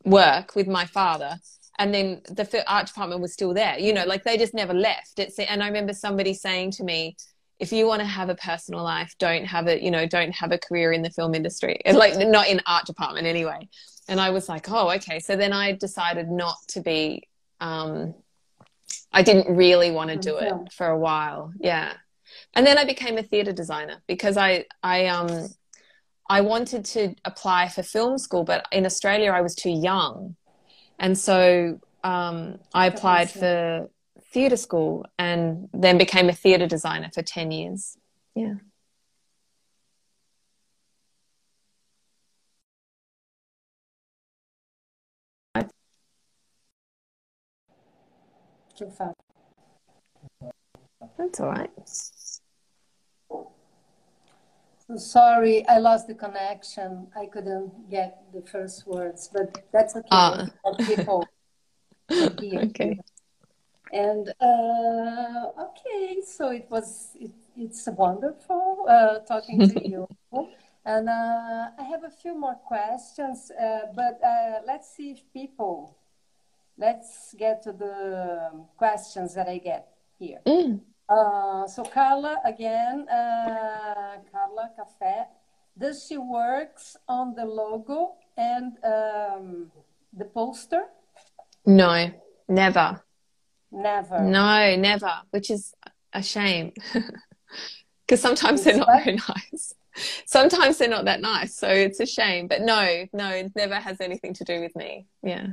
work with my father and then the art department was still there. You know like they just never left. It's and i remember somebody saying to me if you want to have a personal life don't have it you know don't have a career in the film industry. (laughs) Like not in art department anyway. And i was like oh okay. So then i decided not to be um i didn't really want to do it for a while yeah and then i became a theater designer because i i um i wanted to apply for film school but in australia i was too young and so um, I applied for theatre school and then became a theatre designer for 10 years. Yeah. Too far. That's all right. Sorry, I lost the connection. I couldn't get the first words, but that's okay. Uh. People (laughs) okay. And uh, okay, so it was. It, it's wonderful uh, talking to (laughs) you. And uh, I have a few more questions, uh, but uh, let's see if people. Let's get to the questions that I get here. Mm. Uh, so Carla again, uh, Carla Cafe. Does she works on the logo and um, the poster? No, never. Never. No, never. Which is a shame, (laughs) because sometimes they're not very nice. Sometimes they're not that nice, so it's a shame. But no, no, it never has anything to do with me. Yeah.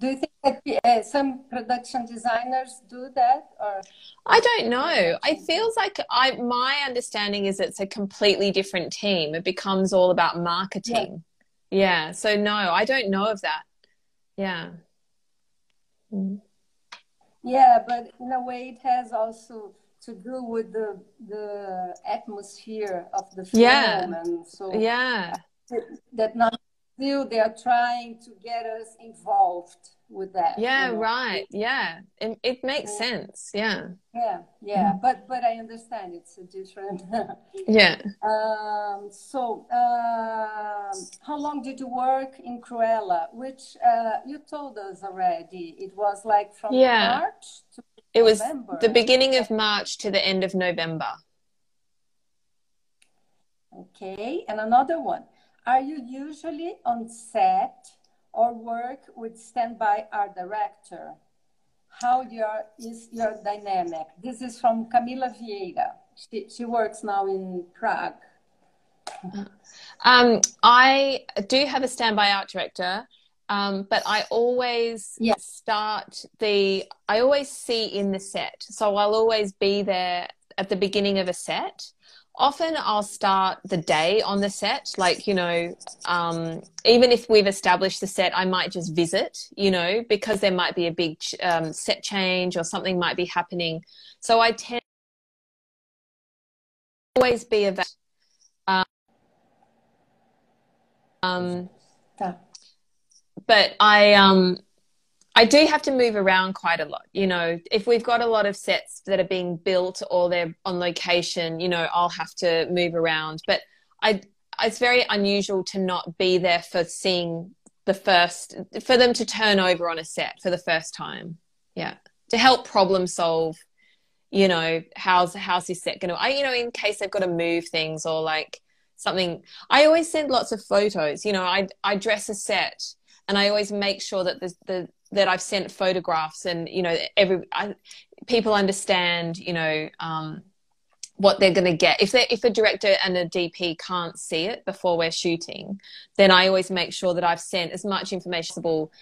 Do you think that uh, some production designers do that, or I don't know. It feels like I my understanding is it's a completely different team. It becomes all about marketing. Yeah. yeah. So no, I don't know of that. Yeah. Mm. Yeah, but in a way, it has also to do with the the atmosphere of the film, yeah. and so yeah, that not still they are trying to get us involved with that yeah you know? right. Yeah. It, it makes yeah. sense. Yeah. Yeah yeah. But but i understand it's a different (laughs) yeah. (laughs) Um so uh, how long did you work in cruella? Which uh, you told us already. It was like from yeah. march to it was November. the beginning of march to the end of november. Okay and another one are you usually on set or work with standby art director? How your, is your dynamic? This is from Camila Vieira. She, she works now in Prague. Um, I do have a standby art director. Um, but I always Yes. start the, I always see in the set. So I'll always be there at the beginning of a set. Often I'll start the day on the set, like, you know, um, even if we've established the set, I might just visit, you know, because there might be a big um, set change or something might be happening. So I tend to always be a um, but I um I do have to move around quite a lot. You know, if we've got a lot of sets that are being built or they're on location, you know, I'll have to move around. But I it's very unusual to not be there for seeing the first for them to turn over on a set for the first time. Yeah. To help problem solve, you know, how's how's this set gonna I you know, in case they've got to move things or like something I always send lots of photos. You know, I I dress a set and I always make sure that the the that I've sent photographs and you know every I, people understand you know um, what they're going to get. If they if a director and a DP can't see it before we're shooting then I always make sure that I've sent as much information as possible.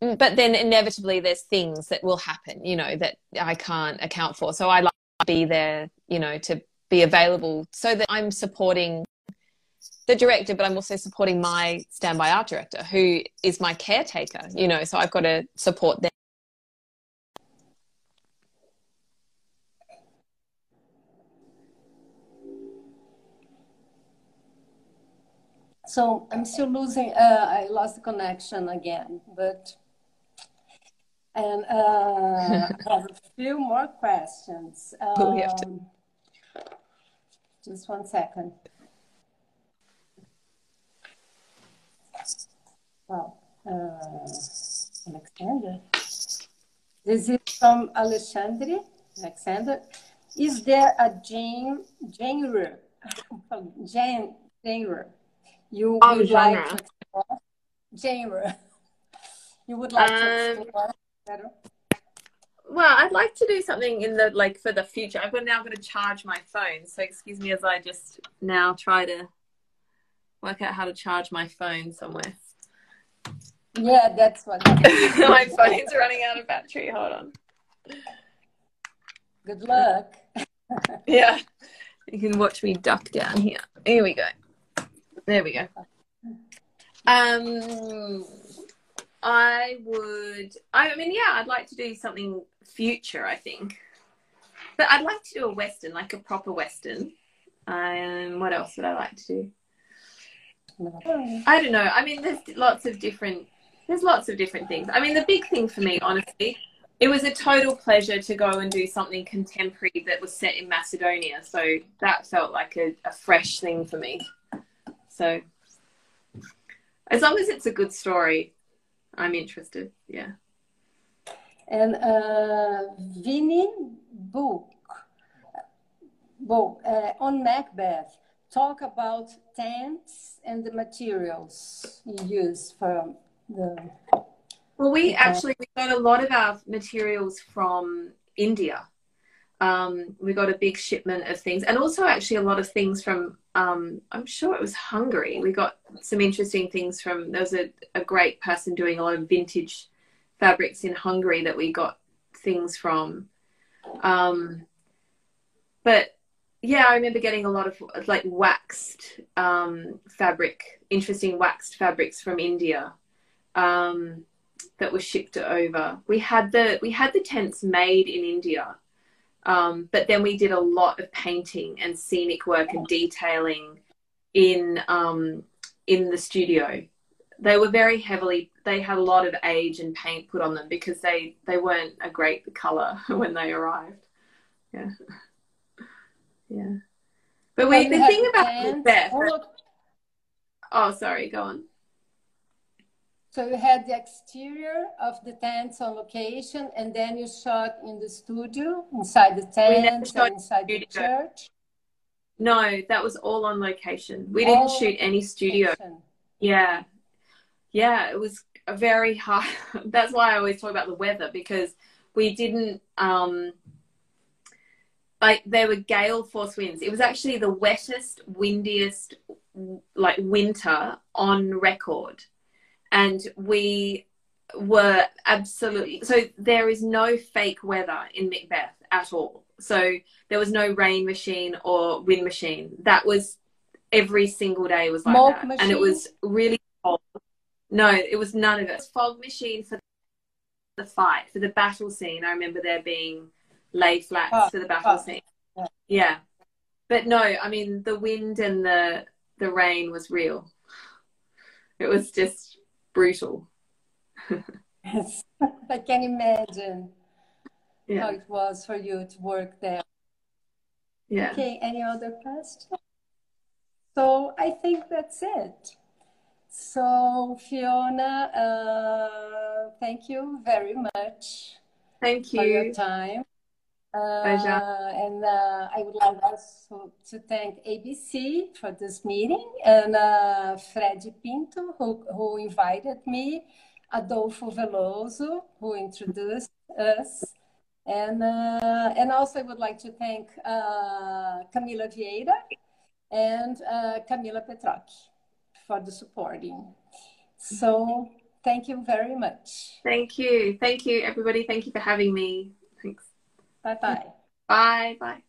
But then inevitably there's things that will happen you know that I can't account for. So I like to be there you know to be available so that I'm supporting the director, but I'm also supporting my standby art director, who is my caretaker, you know, so I've got to support them. So I'm still losing. Uh, I lost the connection again, but and uh, (laughs) I have a few more questions. But we have to- Um, Just one second. Well, uh, Alexander, this is from Alexandre. Alexander, is there a gen genre, gen genre you Oh, would like genre. to explore? Genre. (laughs) You would like to Um, explore better? Well, I'd like to do something in the like for the future. I've got now got to charge my phone, so excuse me as I just now try to work out how to charge my phone somewhere. Yeah, that's what. (laughs) my phone's running out of battery. Hold on. Good luck. (laughs) Yeah. You can watch me duck down here. Here we go. There we go. Um I would I mean yeah, I'd like to do something future, I think. But I'd like to do a western, like a proper western. Um what else would I like to do? I don't know. I mean there's lots of different there's lots of different things. I mean the big thing for me honestly it was a total pleasure to go and do something contemporary that was set in Macedonia. So that felt like a, a fresh thing for me. So as long as it's a good story, I'm interested. Yeah. And uh, Vinny Book, well, uh, on Macbeth, talk about tents and the materials you use for the. Well, we Okay. actually we got a lot of our materials from India. Um, we got a big shipment of things, and also actually a lot of things from. Um, I'm sure it was Hungary. We got some interesting things from. There was a, a great person doing a lot of vintage fabrics in Hungary that we got things from. Um, but yeah, I remember getting a lot of like waxed um, fabric, interesting waxed fabrics from India. Um, that were shipped over. We had the we had the tents made in India, um, but then we did a lot of painting and scenic work and detailing in um, in the studio. They were very heavily. They had a lot of age and paint put on them because they they weren't a great color (laughs) when they arrived. Yeah, yeah. But we the thing about all- Oh, sorry. Go on. So you had the exterior of the tents on location, and then you shot in the studio, inside the never tents shot and inside the studio. church. No, that was all on location. We didn't shoot any studio. location. Yeah. Yeah, it was a very hard. (laughs) That's why I always talk about the weather because we didn't, um, like, there were gale force winds. It was actually the wettest, windiest, like, winter on record. And we were absolutely so there is no fake weather in Macbeth at all. So there was no rain machine or wind machine. That was every single day was like that, machine? and it was really cold. No, it was none of it. It fog machine for the fight for the battle scene. I remember there being lay flats Oh, for the battle oh, scene. yeah. Yeah, but no, I mean the wind and the the rain was real. It was just brutal. Yes. (laughs) I can imagine how it was for you to work there. yeah. Okay, any other questions? So I think that's it. So Fiona, uh, thank you very much Thank you. for your you. time. Pleasure. Uh, and uh, I would like also to thank ABC for this meeting and uh, Fred Pinto, who, who invited me, Adolpho Veloso, who introduced us, and, uh, and also I would like to thank uh, Camila Vieira and uh, Camila Petrocchi for the supporting. So thank you very much. Thank you. Thank you, everybody. Thank you for having me. 拜拜。拜拜。